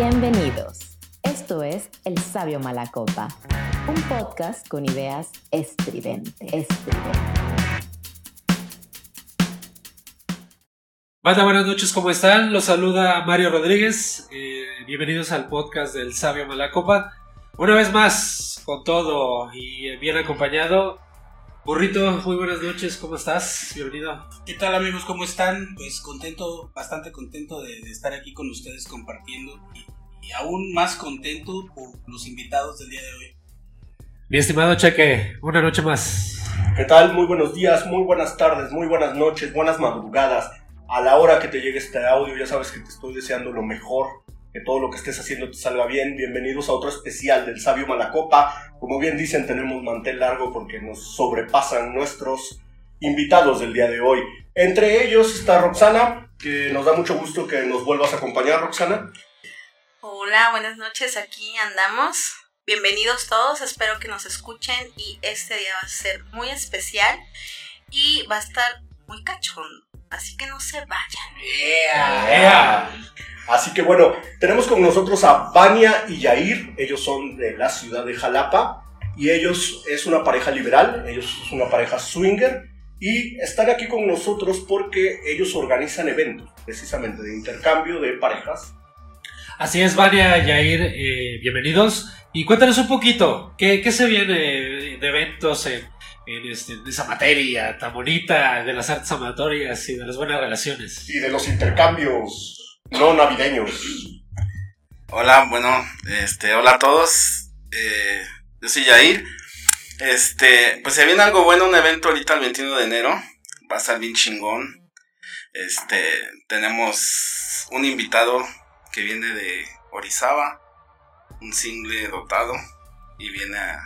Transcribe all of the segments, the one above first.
Bienvenidos. Esto es El Sabio Malacopa, un podcast con ideas estridentes. Banda, buenas noches, ¿cómo están? Los saluda Mario Rodríguez. Eh, bienvenidos al podcast del Sabio Malacopa. Una vez más, con todo y bien acompañado. Burrito, muy buenas noches, ¿cómo estás? Bienvenido. ¿Qué tal amigos? ¿Cómo están? Pues contento, bastante contento de, de estar aquí con ustedes compartiendo y, aún más contento por los invitados del día de hoy. Mi estimado Cheque, una noche más. ¿Qué tal? Muy buenos días, muy buenas tardes, muy buenas noches, buenas madrugadas. A la hora que te llegue este audio, ya sabes que te estoy deseando lo mejor, que todo lo que estés haciendo te salga bien. Bienvenidos a otro especial del Sabio Malacopa. Como bien dicen, tenemos mantel largo porque nos sobrepasan nuestros invitados del día de hoy. Entre ellos está Roxana, que nos da mucho gusto que nos vuelvas a acompañar, Roxana. Hola, buenas noches, aquí andamos. Bienvenidos todos, espero que nos escuchen y este día va a ser muy especial y va a estar muy cachondo, así que no se vayan. Así que bueno, tenemos con nosotros a Vania y Yair, ellos son de la ciudad de Jalapa y ellos es una pareja liberal, ellos es una pareja swinger y están aquí con nosotros porque ellos organizan eventos precisamente de intercambio de parejas. Así es, Vania, Yair, eh, bienvenidos. Y cuéntanos un poquito, ¿qué, qué se viene de eventos en, en, este, en esa materia tan bonita de las artes amatorias y de las buenas relaciones? Y de los intercambios no navideños. Hola, bueno, este, hola a todos. Eh, yo soy Yair. Este, pues se viene algo bueno, un evento ahorita el 21 de enero. Va a estar bien chingón. Este, tenemos un invitado que viene de Orizaba, un single dotado, y viene a,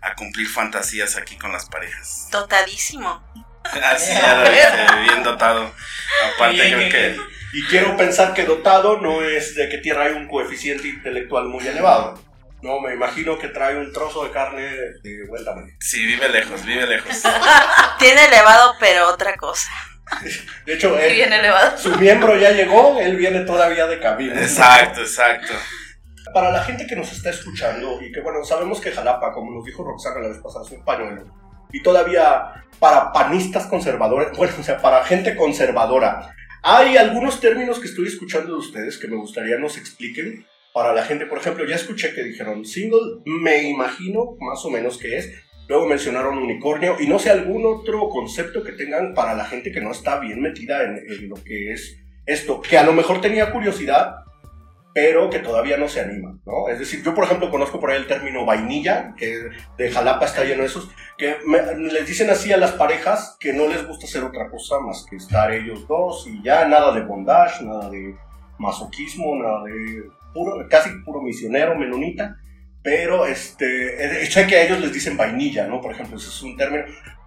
a cumplir fantasías aquí con las parejas. Dotadísimo. Así, ya lo viste, bien dotado. Aparte, Bien, creo que. Y quiero pensar que dotado no es de que Tierra hay un coeficiente intelectual muy elevado. No, me imagino que trae un trozo de carne de buen tamaño. Sí, vive lejos, vive lejos. Tiene elevado, pero otra cosa. De hecho, él- Bien elevado. su miembro ya llegó, él viene todavía de camino. Exacto, exacto. Para la gente que nos está escuchando y que, bueno, sabemos que Jalapa, como nos dijo Roxana la vez pasada, es un pañuelo. Y todavía para panistas conservadores, bueno, o sea, para gente conservadora. Hay algunos términos que estoy escuchando de ustedes que me gustaría nos expliquen. Para la gente, por ejemplo, ya escuché que dijeron single, me imagino más o menos que es. Luego mencionaron unicornio y no sé algún otro concepto que tengan para la gente que no está bien metida en, en lo que es esto, que a lo mejor tenía curiosidad, pero que todavía no se anima, ¿no? Es decir, yo por ejemplo conozco por ahí el término vainilla, que de Jalapa está lleno de esos, que me- les dicen así a las parejas que no les gusta hacer otra cosa más que estar ellos dos y ya nada de bondage, nada de masoquismo, nada de puro, casi puro misionero, menonita, pero este, sé que a ellos les dicen vainilla, ¿no? Por ejemplo, ese es un término.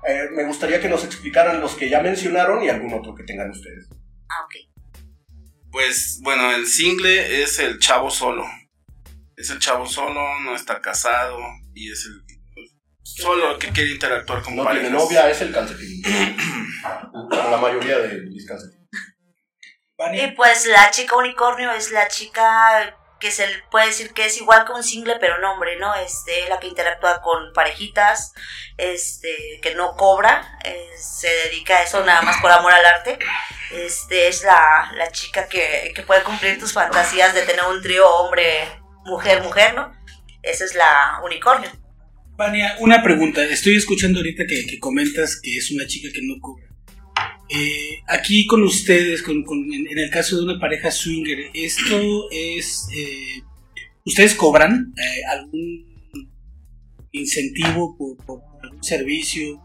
Eh, me gustaría que nos explicaran los que ya mencionaron y algún otro que tengan ustedes. Ah, ok. Pues bueno, el single es el chavo solo. Es el chavo solo, no está casado y es el solo que quiere interactuar con No parejas. tiene novia, es el calcetín. Como la mayoría de mis calcetines. Y pues la chica unicornio es la chica que se puede decir que es igual que un single, pero no hombre, ¿no? Este, la que interactúa con parejitas, este, que no cobra, eh, se dedica a eso nada más por amor al arte. Este, es la, la chica que, que puede cumplir tus fantasías de tener un trío hombre, mujer, mujer, ¿no? Esa es la unicornio. Vania, una pregunta. Estoy escuchando ahorita que, que comentas que es una chica que no cobra. Eh, aquí con ustedes, con, en el caso de una pareja swinger, ¿esto es... eh, ¿Ustedes cobran eh, algún incentivo por, por algún servicio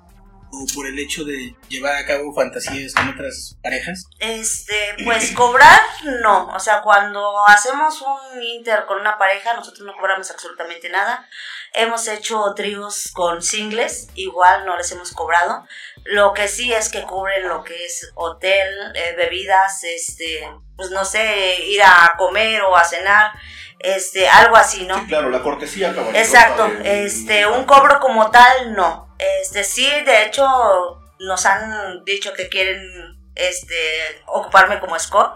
o por el hecho de llevar a cabo fantasías con otras parejas? Este, pues cobrar, no. O sea, cuando hacemos un inter con una pareja, nosotros no cobramos absolutamente nada. Hemos hecho tríos con singles, igual no les hemos cobrado. Lo que sí es que cubren lo que es hotel, eh, bebidas, este, pues no sé, ir a comer o a cenar, este, algo así, ¿no? Sí, claro, la cortesía caballerosa Exacto, de- este, un cobro como tal, no. Este, sí, de hecho, nos han dicho que quieren, este, ocuparme como score.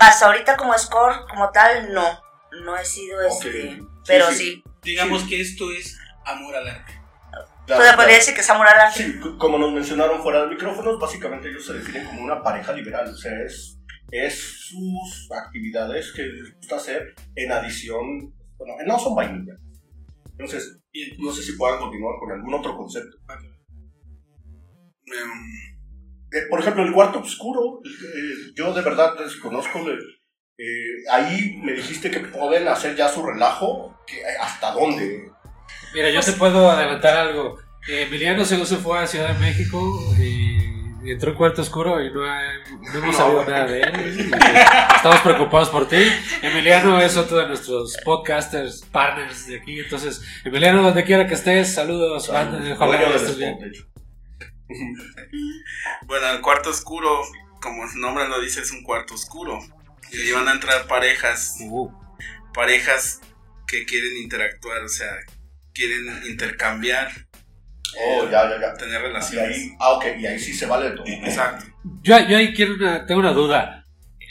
Hasta ahorita como score, como tal, no. no he sido este, Sí, pero sí. sí. Digamos Sí. que esto es amor al arte. Claro, podría decir que es amor al arte. Sí, como nos mencionaron fuera de micrófonos, básicamente ellos se definen como una pareja liberal. O sea, es, es sus actividades que les gusta hacer en adición. Bueno, no son vainilla. Entonces, no sé si puedan continuar con algún otro concepto. Em, Eh, por ejemplo, el cuarto oscuro, eh, yo de verdad desconozco. le- eh, ahí me dijiste que pueden hacer ya su relajo. que- ¿Hasta dónde? Mira, yo te puedo adelantar algo. Emiliano según se fue a Ciudad de México y entró en cuarto oscuro y no, no hemos sabido nada de él. Estamos preocupados por ti. Emiliano es otro de nuestros podcasters, partners de aquí. Entonces, Emiliano, donde quiera que estés, saludos. banda, Ojalá que estés bien. Bueno, el cuarto oscuro, como su nombre lo dice, es un cuarto oscuro. Y ahí van a entrar parejas, Uh, parejas que quieren interactuar, o sea, quieren intercambiar, Oh, ya, ya, ya. tener relaciones. ahí, ah, ok, y ahí sí se vale todo. Exacto. Yo, yo ahí quiero una, tengo una duda.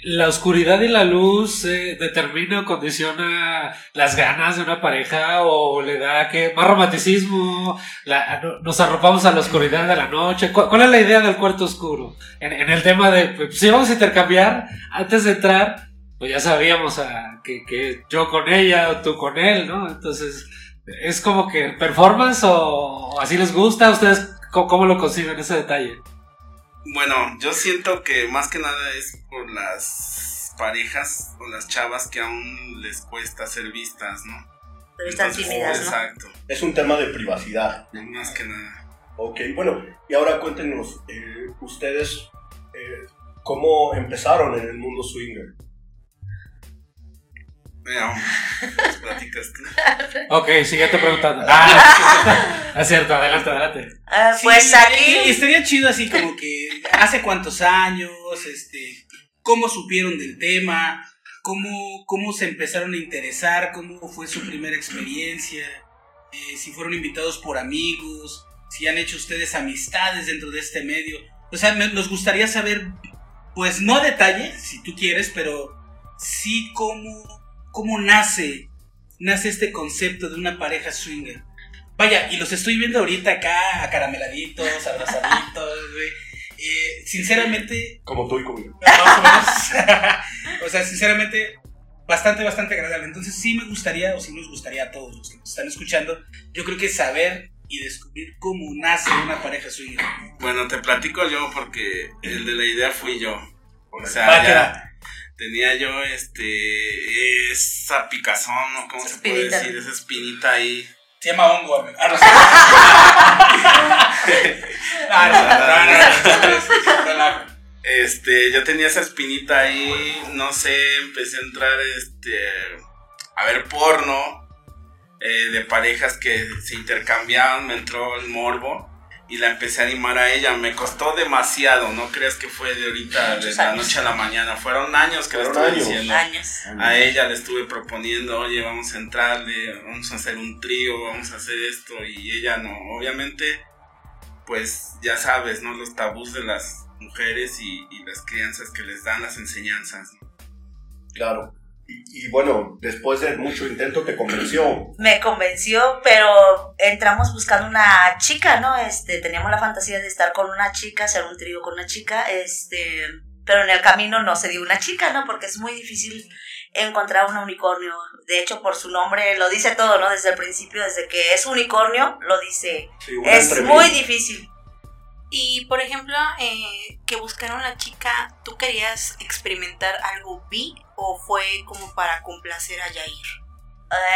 ¿La oscuridad y la luz eh, determina o condiciona las ganas de una pareja o le da que más romanticismo? La- no- nos arropamos a la oscuridad de la noche. ¿Cuál, cuál es la idea del cuarto oscuro? En, en el tema de, pues, si vamos a intercambiar, antes de entrar, pues ya sabíamos ah, que, que yo con ella o tú con él, ¿no? Entonces, ¿es como que performance o, así les gusta? ¿Ustedes cómo, lo conciben ese detalle? Bueno, yo siento que más que nada es por las parejas o las chavas que aún les cuesta ser vistas, ¿no? Pero están Entonces, tímidas, ¿no? Exacto, Es un tema de privacidad. más que nada. Ok, bueno, y ahora cuéntenos, eh, ustedes, eh, ¿cómo empezaron en el mundo swinger? Mira, pues platicas tú. Ok, siguiente preguntando. Ah, es cierto, adelante, adelante. Ah, Sí, pues eh, aquí, estaría chido así como que hace cuántos años, este, cómo supieron del tema, cómo, cómo se empezaron a interesar, cómo fue su primera experiencia, eh, si fueron invitados por amigos, si han hecho ustedes amistades dentro de este medio. O sea, me- nos gustaría saber, pues no a detalle, si tú quieres, pero sí cómo, cómo nace, nace este concepto de una pareja swinger. Vaya, y los estoy viendo ahorita acá, acarameladitos, abrazaditos, güey. Eh, sinceramente, Como tú y conmigo. más o menos. o sea, sinceramente, bastante, bastante agradable. Entonces, sí me gustaría, o sí nos gustaría a todos los que nos están escuchando, yo creo que saber y descubrir cómo nace una pareja swinger. Bueno, te platico yo porque el de la idea fui yo. O sea, ya tenía yo este esa picazón o cómo esa se puede decir, esa espinita ahí. Se llama hongo, amigo. Ah, no, no, no, no, Este, yo tenía esa espinita ahí, no sé, empecé a entrar este a ver porno eh, de parejas que se intercambiaban, me entró el morbo y la empecé a animar a ella. Me costó demasiado, no creas que fue de ahorita, de la años. noche a la mañana. Fueron años que le estuve años. diciendo. años. A ella le estuve proponiendo, oye, vamos a entrarle, vamos a hacer un trío, vamos a hacer esto, y ella no. Obviamente, pues ya sabes, ¿no? Los tabús de las mujeres y, y las crianzas que les dan las enseñanzas. ¿no? Claro. Y, y bueno, después de mucho intento te convenció. Me convenció, pero entramos buscando una chica, ¿no? Este, teníamos la fantasía de estar con una chica, hacer un trío con una chica, este, pero en el camino no se dio una chica, ¿no? Porque es muy difícil encontrar un unicornio. De hecho, por su nombre lo dice todo, ¿no? Desde el principio, desde que es unicornio, lo dice. Sí, Es muy difícil. Y por ejemplo, eh, que buscaron la chica, ¿tú querías experimentar algo bi o fue como para complacer a Yair?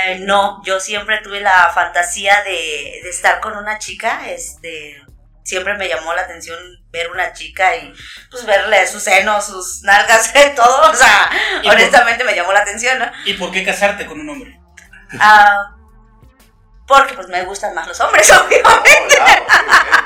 Eh, no, yo siempre tuve la fantasía de, de estar con una chica, este, siempre me llamó la atención ver una chica y pues verle sus senos, sus nalgas, todo, o sea, ¿Y por- honestamente me llamó la atención, ¿no? ¿Y por qué casarte con un hombre? Ah, porque pues me gustan más los hombres, obviamente. Oh,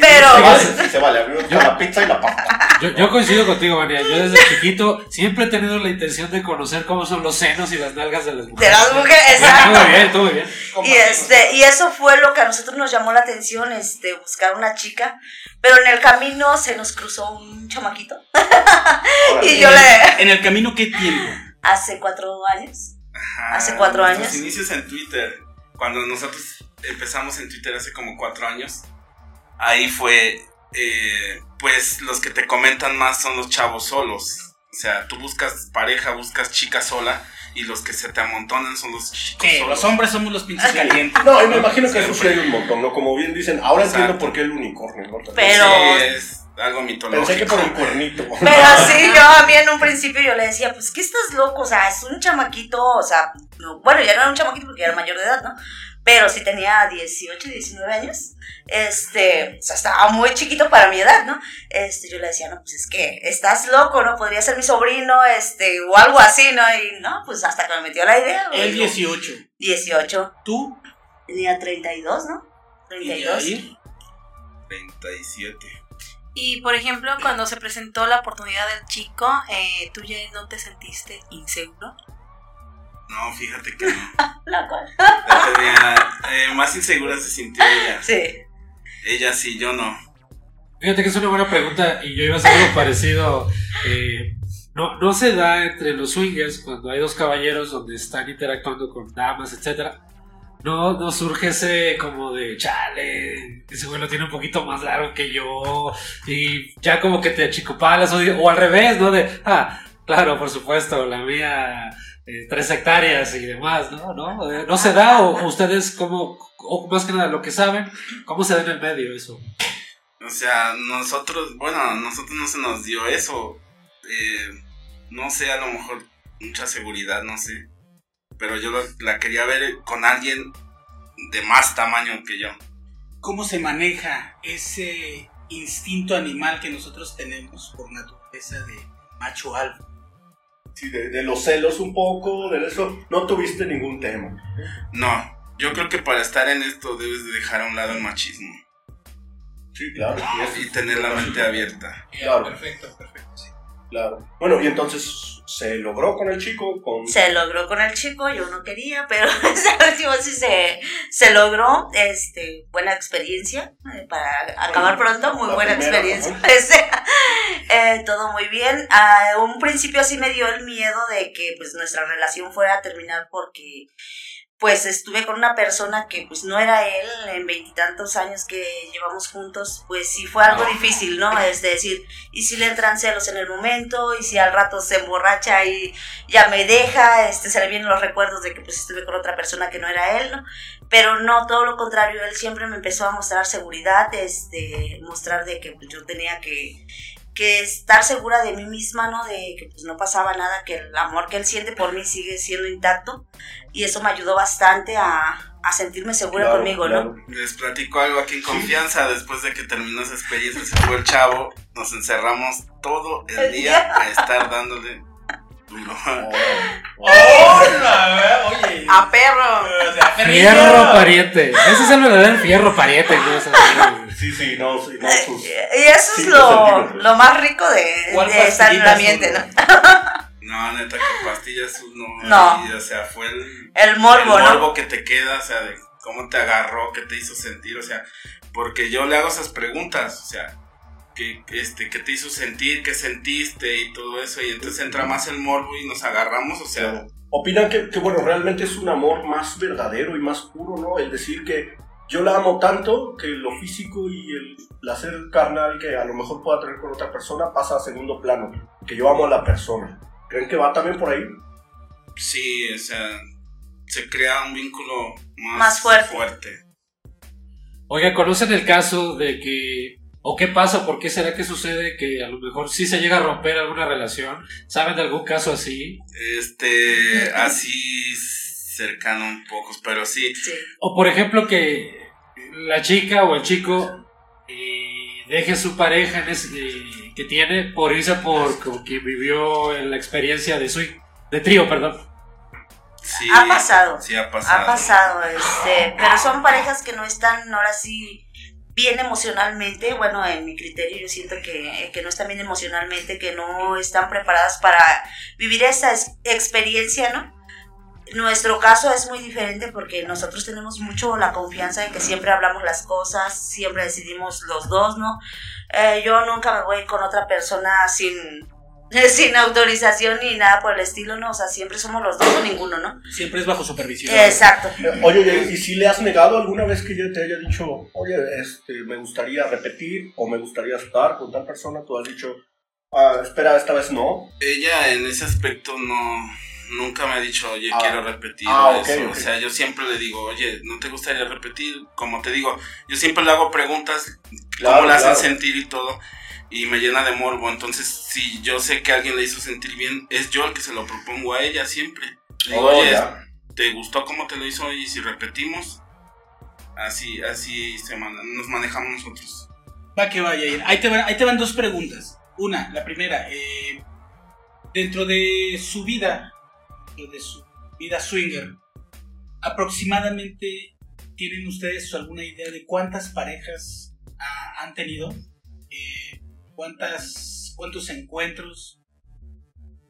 Pero- Se vale, sí se vale. A mí me gusta la pizza y la pasta. Yo, yo coincido contigo, María. Yo desde chiquito siempre he tenido la intención de conocer cómo son los senos y las nalgas de las De mujeres. las mujeres, Estuvo exacto. bien, estuvo bien. Y este, y eso fue lo que a nosotros nos llamó la atención, este, buscar una chica, pero en el camino se nos cruzó un chamaquito Órale. y yo le, ¿En el camino qué tiempo? hace cuatro años. Ajá, Hace cuatro años. inicios en Twitter. Cuando nosotros empezamos en Twitter hace como cuatro años. Ahí fue. eh, pues los que te comentan más son los chavos solos. O sea, tú buscas pareja, buscas chica sola. Y los que se te amontonan son los chicos solos. los hombres somos los pinches calientes. No, y me imagino que Siempre. eso sí hay un montón, ¿no? Como bien dicen, ahora entiendo por qué el unicornio, ¿no? Pero- Sí, es algo mitológico. Pensé que por el cuernito. Pero sí, yo a mí en un principio yo le decía, pues que estás loco, o sea, es un chamaquito, o sea, no- bueno, ya no era un chamaquito porque ya era mayor de edad, ¿no? Pero sí tenía 18, 19 años, este, o sea, estaba muy chiquito para mi edad, ¿no? Este, yo le decía, no, pues es que estás loco, ¿no? Podría ser mi sobrino, este, o algo así, ¿no? Y no, pues hasta que me metió la idea. güey. El 18. 18, Tú tenía 32, ¿no? y 32. ahí. 37. Y por ejemplo, cuando se presentó la oportunidad del chico, eh, ¿tú ya no te sentiste inseguro? No, fíjate que no. La cual. Tenía, eh, más insegura se sintió ella. Sí. Ella sí, yo no. Fíjate que es una buena pregunta y yo iba a hacer algo parecido. eh, no, no se da entre los swingers cuando hay dos caballeros donde están interactuando con damas, etcétera. No, no surge ese como de chale, ese güey lo tiene un poquito más largo que yo y ya como que te achicopalas o, o al revés, ¿no? De, ah, claro, por supuesto, la mía eh, tres hectáreas y demás, ¿no? ¿No, Eh, ¿no se da o, ustedes como, o más que nada lo que saben, cómo se da en el medio eso? O sea, nosotros, bueno, a nosotros no se nos dio eso. Eh, no sé, a lo mejor mucha seguridad, no sé. Pero yo la, la quería ver con alguien de más tamaño que yo. ¿Cómo se maneja ese instinto animal que nosotros tenemos por naturaleza de macho alfa? Sí, de, de los celos un poco, de eso, no tuviste ningún tema. No, yo creo que para estar en esto debes de dejar a un lado el machismo Sí, claro. y tener la mente abierta. Claro. Perfecto, perfecto. sí. Claro. Bueno, y entonces se logró con el chico, con... Se logró con el chico, yo no quería, pero ese último sí se, se logró. Este, buena experiencia, eh, para acabar pronto, muy la buena primera, experiencia. eh, todo muy bien. A un principio sí me dio el miedo de que pues nuestra relación fuera a terminar porque pues estuve con una persona que pues no era él en veintitantos años que llevamos juntos, pues sí fue algo difícil, ¿no? Es decir, y si le entran celos en el momento, y si al rato se emborracha y ya me deja, este, se le vienen los recuerdos de que pues estuve con otra persona que no era él, ¿no? Pero no, todo lo contrario, él siempre me empezó a mostrar seguridad, este, mostrar de que pues, yo tenía que, que estar segura de mí misma, ¿no? De que pues no pasaba nada, que el amor que él siente por mí sigue siendo intacto, y eso me ayudó bastante a, a sentirme segura Claro, conmigo, claro. ¿no? Les platico algo aquí en confianza. Después de que terminó esa experiencia, se fue el chavo. Nos encerramos todo el día a estar dándole duro. ¡Hola! Oye. ¡A perro! o sea, Fierro pariente. Ese es el verdadero fierro pariente. Sí, sí, no, sí, no, Eh, sus- Y eso es lo, lo más rico de, ¿Cuál de estar en el ambiente? ¿no? No, neta, que pastillas no. No. y, o sea, fue el, El morbo, el ¿no? morbo que te queda, o sea, de cómo te agarró, qué te hizo sentir, o sea, porque yo le hago esas preguntas, o sea, ¿qué, este, qué te hizo sentir, qué sentiste y todo eso, y entonces entra más el morbo y nos agarramos, o sea, Claro. Opinan que, que, bueno, realmente es un amor más verdadero y más puro, ¿no? El decir que yo la amo tanto que lo físico y el placer carnal que a lo mejor pueda tener con otra persona pasa a segundo plano, que yo amo a la persona. ¿Creen que va también por ahí? sí, o sea, se crea un vínculo más, Más fuerte. fuerte. Oiga, ¿conocen el caso de que... ¿O qué pasa? ¿Por qué será que sucede que a lo mejor sí se llega a romper alguna relación? ¿Saben de algún caso así? Este, así cercano un poco, pero sí, Sí. O por ejemplo que la chica o el chico eh, deje su pareja en ese- eh, que tiene por irse por con quien vivió en la experiencia de swing, de trío, perdón. sí. Ha pasado. Sí, ha pasado. Ha pasado, este, pero son parejas que no están ahora sí bien emocionalmente, bueno, en mi criterio yo siento que, que no están bien emocionalmente, que no están preparadas para vivir esa es- experiencia, ¿no? Nuestro caso es muy diferente porque nosotros tenemos mucho la confianza de que siempre hablamos las cosas, siempre decidimos los dos, ¿no? Eh, yo nunca me voy con otra persona sin Sin autorización ni nada por el estilo, no, o sea, siempre somos los dos o ninguno, ¿no? Siempre es bajo supervisión. Exacto. Eh, Oye, ¿y si le has negado alguna vez que yo te haya dicho, oye, este, me gustaría repetir o me gustaría estar con tal persona? Tú has dicho, ah, espera, esta vez no. Ella en ese aspecto no nunca me ha dicho, oye, Ah. quiero repetir Ah, eso. O sea, yo siempre le digo, oye, ¿no te gustaría repetir? Como te digo, yo siempre le hago preguntas, Claro, cómo le hacen sentir y todo. Y me llena de morbo. Entonces, si yo sé que alguien le hizo sentir bien, es yo el que se lo propongo a ella siempre. Le digo, Oh, oye, ya. ¿te gustó cómo te lo hizo? Y si repetimos, así, así se man- nos manejamos nosotros. Va que vaya. Ahí te, van, ahí te van dos preguntas. Una, la primera. eh, dentro de su vida, dentro de su vida swinger, aproximadamente tienen ustedes alguna idea de cuántas parejas ah, han tenido, Eh, cuántas, cuántos encuentros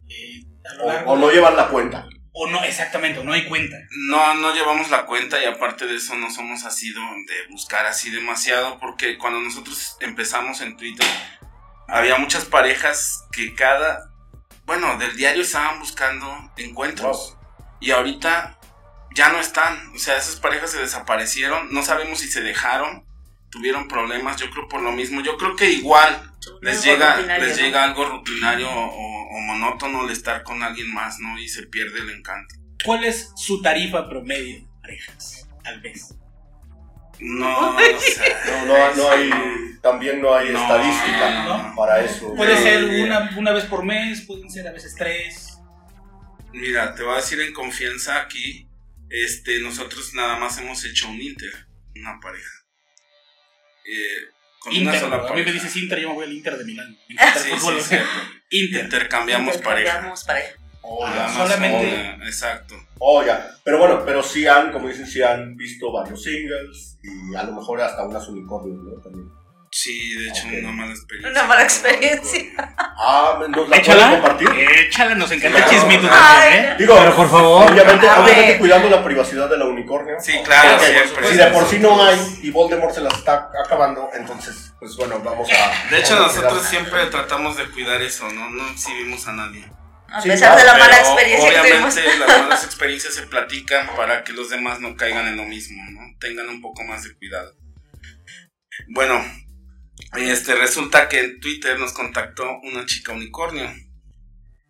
eh, a lo O, largo o no llevan la cuenta. o no, exactamente, o no hay cuenta. No, no llevamos la cuenta y aparte de eso no somos así de, de buscar así demasiado porque cuando nosotros empezamos en Twitter había muchas parejas que cada, bueno, del diario estaban buscando encuentros y ahorita ya no están, o sea, esas parejas se desaparecieron, no sabemos si se dejaron, tuvieron problemas, yo creo por lo mismo, yo creo que igual les llega, les llega algo rutinario o, o monótono el estar con alguien más, ¿no? Y se pierde el encanto. ¿Cuál es su tarifa promedio de parejas al mes? No, o sea, No, no, no hay, también no hay No, estadística no. para eso. Puede ser una, una vez por mes, pueden ser a veces tres. Mira, te voy a decir en confianza aquí, este, nosotros nada más hemos hecho un Inter, una pareja. Eh, con una Inter, sola a mí pareja. me dices Inter, yo me voy al Inter de Milán. El Sí, fútbol. sí. Inter. Intercambiamos pareja. Intercambiamos pareja. Oh, Nada ya. más solamente- una, exacto. Oh, ya. Pero bueno, pero sí han, como dicen, sí han visto varios singles y a lo mejor hasta unas unicornios, ¿no? También. Sí, de hecho, Ok. una mala experiencia. Una mala experiencia. Ah, ¿nos la Échala. pueden compartir? Échala, nos encanta Claro. chismito también, ¿eh? Digo, Pero por favor. obviamente, obviamente cuidando la privacidad de la unicornio. Sí, claro, Porque. Si de por sí no hay y Voldemort se la está acabando, entonces, pues bueno, vamos a. De hecho, nosotros siempre tratamos de cuidar eso, ¿no? No exhibimos a nadie. A Sí, pesar de la mala Pero, experiencia que tuvimos. Obviamente las malas experiencias se platican para que los demás no caigan en lo mismo, ¿no? Tengan un poco más de cuidado. Bueno, este resulta que en Twitter nos contactó una chica unicornio.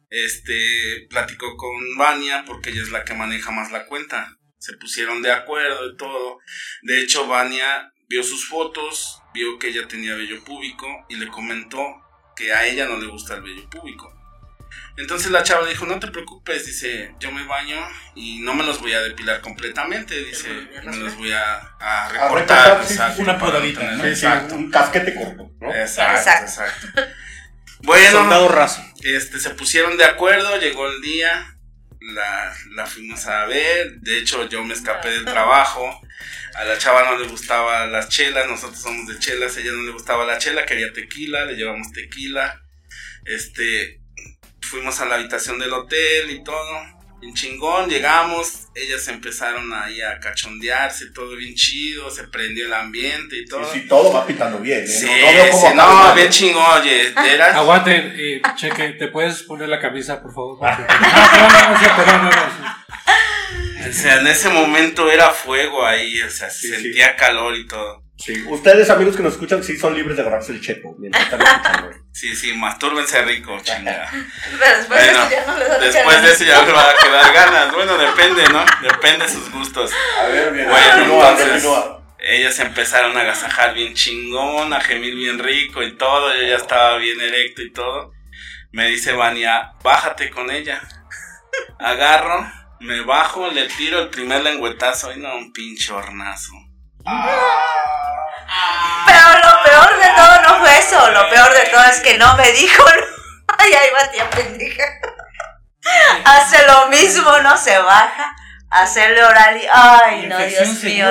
Este platicó con Vania porque ella es la que maneja más la cuenta. Se pusieron de acuerdo y todo. De hecho, Vania vio sus fotos, vio que ella tenía vello púbico y le comentó que a ella no le gusta el vello púbico. Entonces la chava le dijo, no te preocupes, dice, yo me baño y no me los voy a depilar completamente, dice, me los voy a, a recortar. recortar, sí, exacto, una podadita, ¿no? Sí, un casquete corto, ¿no? exacto, Exacto. exacto. Bueno, Soldado raso. este, se pusieron de acuerdo, llegó el día, la, la fuimos a ver, de hecho yo me escapé del trabajo, a la chava no le gustaba las chelas, nosotros somos de chelas, a ella no le gustaba la chela, quería tequila, le llevamos tequila, este, fuimos a la habitación del hotel y todo, bien chingón, llegamos, ellas empezaron ahí a cachondearse, todo bien chido, se prendió el ambiente y todo. Y sí, todo va pitando bien, ¿eh? Sí, no, no veo cómo sí, no, bien chingón, oye, era... Aguanten, eh, cheque, ¿te puedes poner la camisa, por favor? O sea, en ese momento era fuego ahí, o sea, se sentía calor y todo. Sí, ustedes, amigos que nos escuchan, sí son libres de agarrarse el chepo mientras están escuchando. Sí, sí, mastúrbense rico, chinga. Pero después de Bueno, eso ya no les da Después de eso ya le va a quedar ganas. Bueno, depende, ¿no? Depende de sus gustos. A ver, bien, Bueno, entonces-. Ellas empezaron a agasajar bien chingón, a gemir bien rico y todo. Yo ya estaba bien erecto y todo. Me dice Vania, bájate con ella. Agarro, me bajo, le tiro el primer lengüetazo y no, un pinche hornazo. Pero lo peor de todo no fue eso. Lo peor de todo es que no me dijo. Ay, ahí va tía pendeja. Hace lo mismo, no se baja. Hacerle oral y. Ay, no, Dios mío.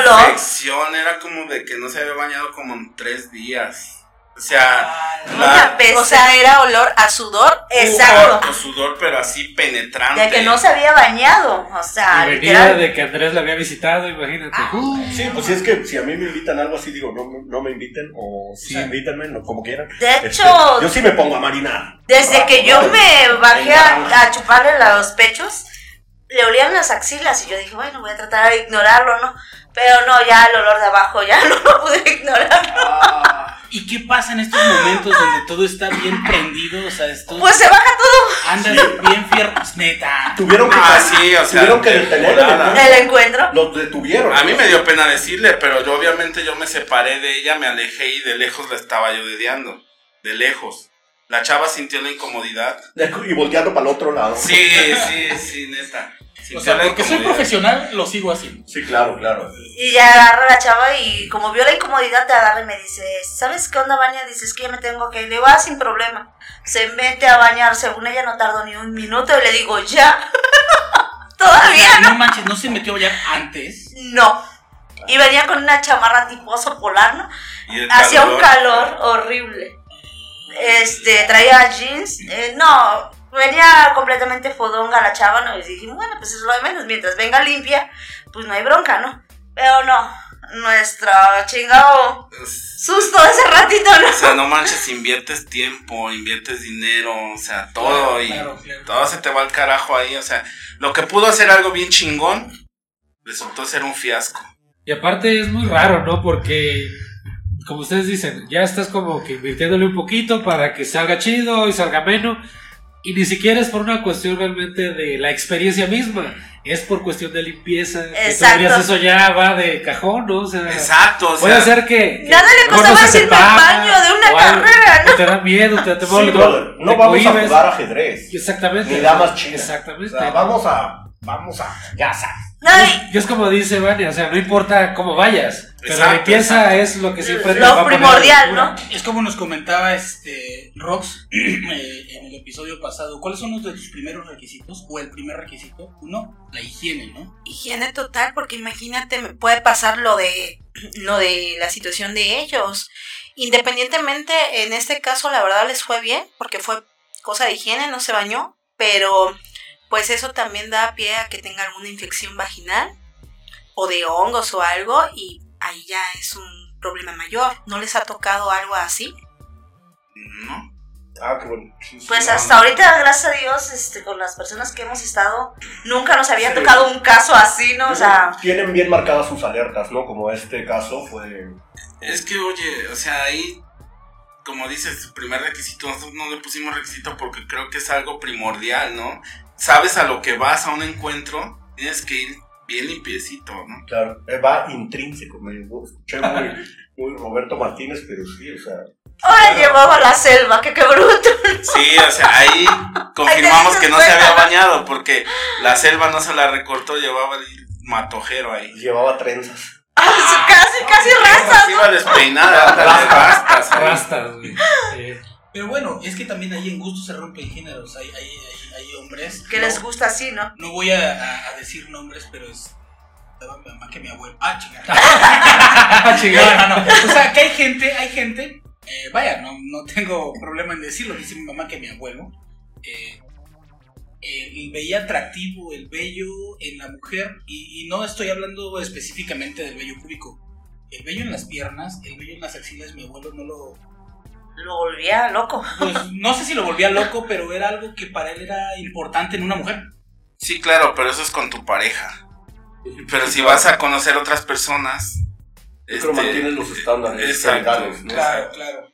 lo. infección, era como de que no se había bañado como en tres días. O sea, Una peste. O sea, era olor a sudor. Exacto. sudor, pero así penetrante. De que no se había bañado. O sea, literal. de que Andrés la había visitado, imagínate. Uh, Sí, pues si es que si a mí me invitan algo así, digo, no, no me inviten, o sí, O sea, invítenme, no, como quieran. De Este, hecho, yo sí me pongo a marinar. desde que yo me bajé a chuparle los pechos, le olían las axilas y yo dije, bueno, voy a tratar de ignorarlo, ¿no? Pero no, ya el olor de abajo ya no lo pude ignorar. Ah, ¿Y qué pasa en estos momentos donde todo está bien prendido? O sea, esto Pues se baja todo andas bien fierro, pues, neta. Tuvieron que, Ah, sí, o sea, tuvieron que detener el volada. encuentro. el encuentro. Los detuvieron. A mí me dio pena decirle, pero yo obviamente yo me separé de ella, me alejé y de lejos la estaba yo dediando. De lejos. La chava sintió la incomodidad. Y volteando para el otro lado. Sí, sí, sí, neta. Sintió O sea, la porque soy profesional, lo sigo haciendo. Sí, claro, claro. Y ya agarra la chava y como vio la incomodidad te agarra y me dice, ¿sabes qué onda, Baña? Dices que ya me tengo que ir. Le digo, ah, sin problema. Se mete a bañar, según ella no tardó ni un minuto y le digo, ya. Todavía No manches, no se metió ya antes. no. Y venía con una chamarra tipo oso polar, ¿no? Hacía un calor horrible. Este, traía jeans. eh, no, venía completamente fodonga la chava, ¿no? Y dije, bueno, pues es lo de menos. Mientras venga limpia, pues no hay bronca, ¿no? Pero no, nuestro chingado susto de ese ratito, O ¿no? sea, no manches, inviertes tiempo, inviertes dinero, o sea, todo Claro, y claro, claro. todo se te va al carajo ahí, o sea, lo que pudo hacer algo bien chingón resultó ser un fiasco. Y aparte es muy raro, ¿no? Porque, como ustedes dicen, ya estás como que invirtiéndole un poquito para que salga chido y salga menos. Y ni siquiera es por una cuestión realmente de la experiencia misma. Es por cuestión de limpieza. que Exacto. todavía eso ya va de cajón, ¿no? O sea, Exacto, o puede sea, ser que. que Nada le costaba decirme al baño de una o algo, carrera, ¿no? o te da miedo, te, te, Sí, te- brother, no te vamos a cohibes. jugar ajedrez. Exactamente. Ni damas chinas. O Exactamente. sea, vamos a. Vamos a. Ya sabes. No, y Y es como dice Vania, o sea, no importa cómo vayas, pero la limpieza exacto. es lo que siempre te Lo va primordial, a ¿no? Es como nos comentaba este Rox eh, en el episodio pasado. ¿Cuáles son los de tus primeros requisitos? O el primer requisito. Uno, la higiene, ¿no? Higiene total, porque imagínate, me puede pasar lo de lo de la situación de ellos. Independientemente, en este caso, la verdad les fue bien, porque fue cosa de higiene, no se bañó, pero pues eso también da pie a que tenga alguna infección vaginal o de hongos o algo, y ahí ya es un problema mayor. ¿No les ha tocado algo así? ¿no? Ah, qué bueno. Pues hasta ahorita, gracias a Dios, este, con las personas que hemos estado, nunca nos había Sí. tocado un caso así, ¿no? O sea, Tienen bien marcadas sus alertas, ¿no? Como este caso fue. Es que, oye, o sea, ahí, como dices, primer requisito, nosotros no le pusimos requisito porque creo que es algo primordial, ¿no? Sabes a lo que vas a un encuentro, tienes que ir bien limpiecito, ¿no? Claro, eh, va intrínseco. Me escuché muy, muy Roberto Martínez, pero sí, o sea. ahora llevaba a la selva, que qué bruto. Sí, o sea, ahí confirmamos que no se había bañado porque la selva no se la recortó, llevaba el matojero ahí. Llevaba trenzas. casi, casi raza. Así iba despeinada, rastas. Rastas, güey. Sí. Pero bueno, es que también ahí en gusto se rompen géneros. Hay, hay, hay, hay hombres. Que no- les gusta así, ¿no? No voy a, a- a decir nombres, pero es. estaba mi mamá que mi abuelo. Ah, chingada. Ah, chingada. No, no, no. O sea, que hay gente, hay gente. eh, vaya, no, no tengo problema en decirlo. Dice mi mamá que mi abuelo. eh, eh, veía atractivo el vello en la mujer. Y, y no estoy hablando específicamente del vello público. El vello en las piernas, el vello en las axilas, mi abuelo no lo. Lo volvía loco. Pues no sé si lo volvía loco, pero era algo que para él era importante en una mujer. Sí, claro, pero eso es con tu pareja. Pero si vas a conocer otras personas. Este, mantienes los estándares exacto, legales, ¿no? exacto. claro.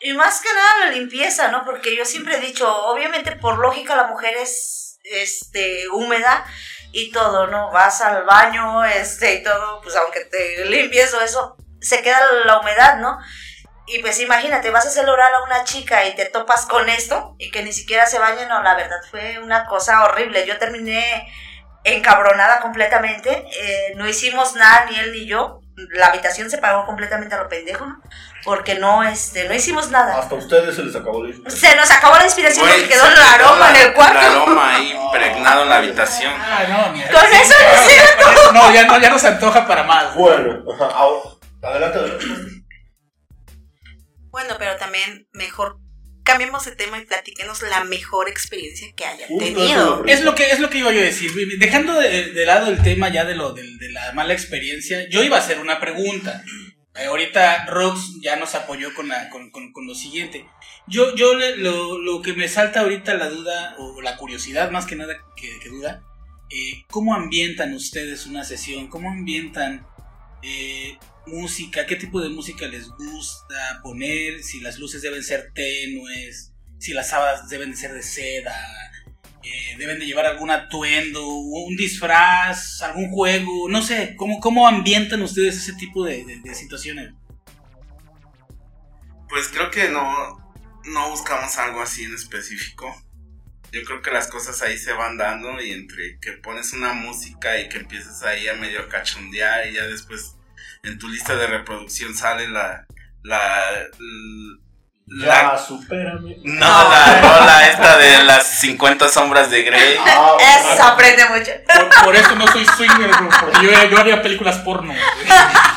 Y más que nada la limpieza, ¿no? Porque yo siempre he dicho, obviamente por lógica la mujer es este húmeda y todo, ¿no? Vas al baño, este y todo, pues aunque te limpies o eso, se queda la humedad, ¿no? Y pues imagínate, vas a hacer oral a una chica y te topas con esto y que ni siquiera se bañe, no, la verdad fue una cosa horrible. Yo terminé encabronada completamente, eh, no hicimos nada ni él ni yo, la habitación se pagó completamente a lo pendejo, ¿no? Porque no, este, no hicimos nada. Hasta a ustedes se les acabó de ir. Se nos acabó la inspiración Güey, porque quedó el aroma en la- el cuarto. El aroma ahí impregnado en la habitación. Ah, no, mira. Con eso no sí, con eso No, ya no, ya no se antoja para más. Bueno, ajá, ahora, adelante, adelante. Bueno, pero también mejor cambiemos de tema y platiquenos la mejor experiencia que hayan eso tenido. es Es lo que es lo que iba yo a decir. Dejando de, de lado el tema ya de lo de, de la mala experiencia, yo iba a hacer una pregunta. Eh, ahorita Rox ya nos apoyó con, la- con, con- con lo siguiente. Yo, yo le- lo, lo que me salta ahorita la duda, o la curiosidad más que nada que, que duda, eh, ¿cómo ambientan ustedes una sesión? ¿Cómo ambientan eh, música? ¿Qué tipo de música les gusta poner? Si las luces deben ser tenues, si las sábanas deben de ser de seda, eh, deben de llevar algún atuendo, un disfraz, algún juego, no sé, ¿cómo, cómo ambientan ustedes ese tipo de, situaciones? Pues creo que no, no buscamos algo así en específico. Yo creo que las cosas ahí se van dando y entre que pones una música y que empiezas ahí a medio cachondear y ya después en tu lista de reproducción sale la... la, la Ya, supérame. no, la rola esta de las 50 sombras de Grey. Ah, Eso aprende mucho. Por, por eso no soy swinger, bro, porque yo, yo haría películas porno.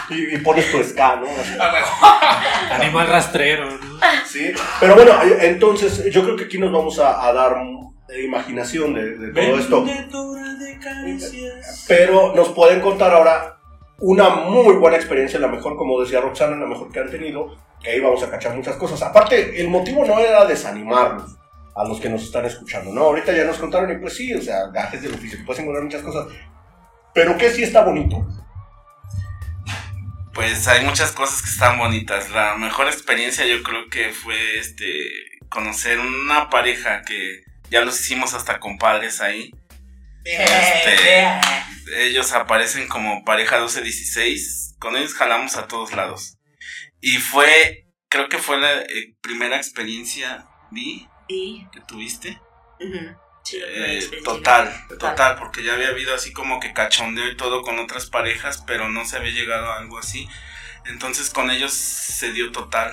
y, y pones tu ska, ¿no? Así. Animal rastrero, ¿no? Sí, pero bueno, entonces yo creo que aquí nos vamos a, a dar imaginación de, de todo esto. Vendedora de caricias. Pero nos pueden contar ahora una muy buena experiencia, la mejor, como decía Roxana, la mejor que han tenido, que ahí vamos a cachar muchas cosas. Aparte, el motivo no era desanimarnos a los que nos están escuchando, ¿no? Ahorita ya nos contaron y pues sí, o sea, gajes del oficio, puedes encontrar muchas cosas. Pero que sí está bonito. Pues hay muchas cosas que están bonitas. La mejor experiencia yo creo que fue este conocer una pareja que ya los hicimos hasta compadres ahí. Este, ellos aparecen como pareja 12-16. Con ellos jalamos a todos lados. Y fue, creo que fue la eh, primera experiencia, Vi, Y. que tuviste. sí, Eh, experiencia. total, total, porque ya había habido así como que cachondeo y todo con otras parejas, pero no se había llegado a algo así. Entonces con ellos se dio total.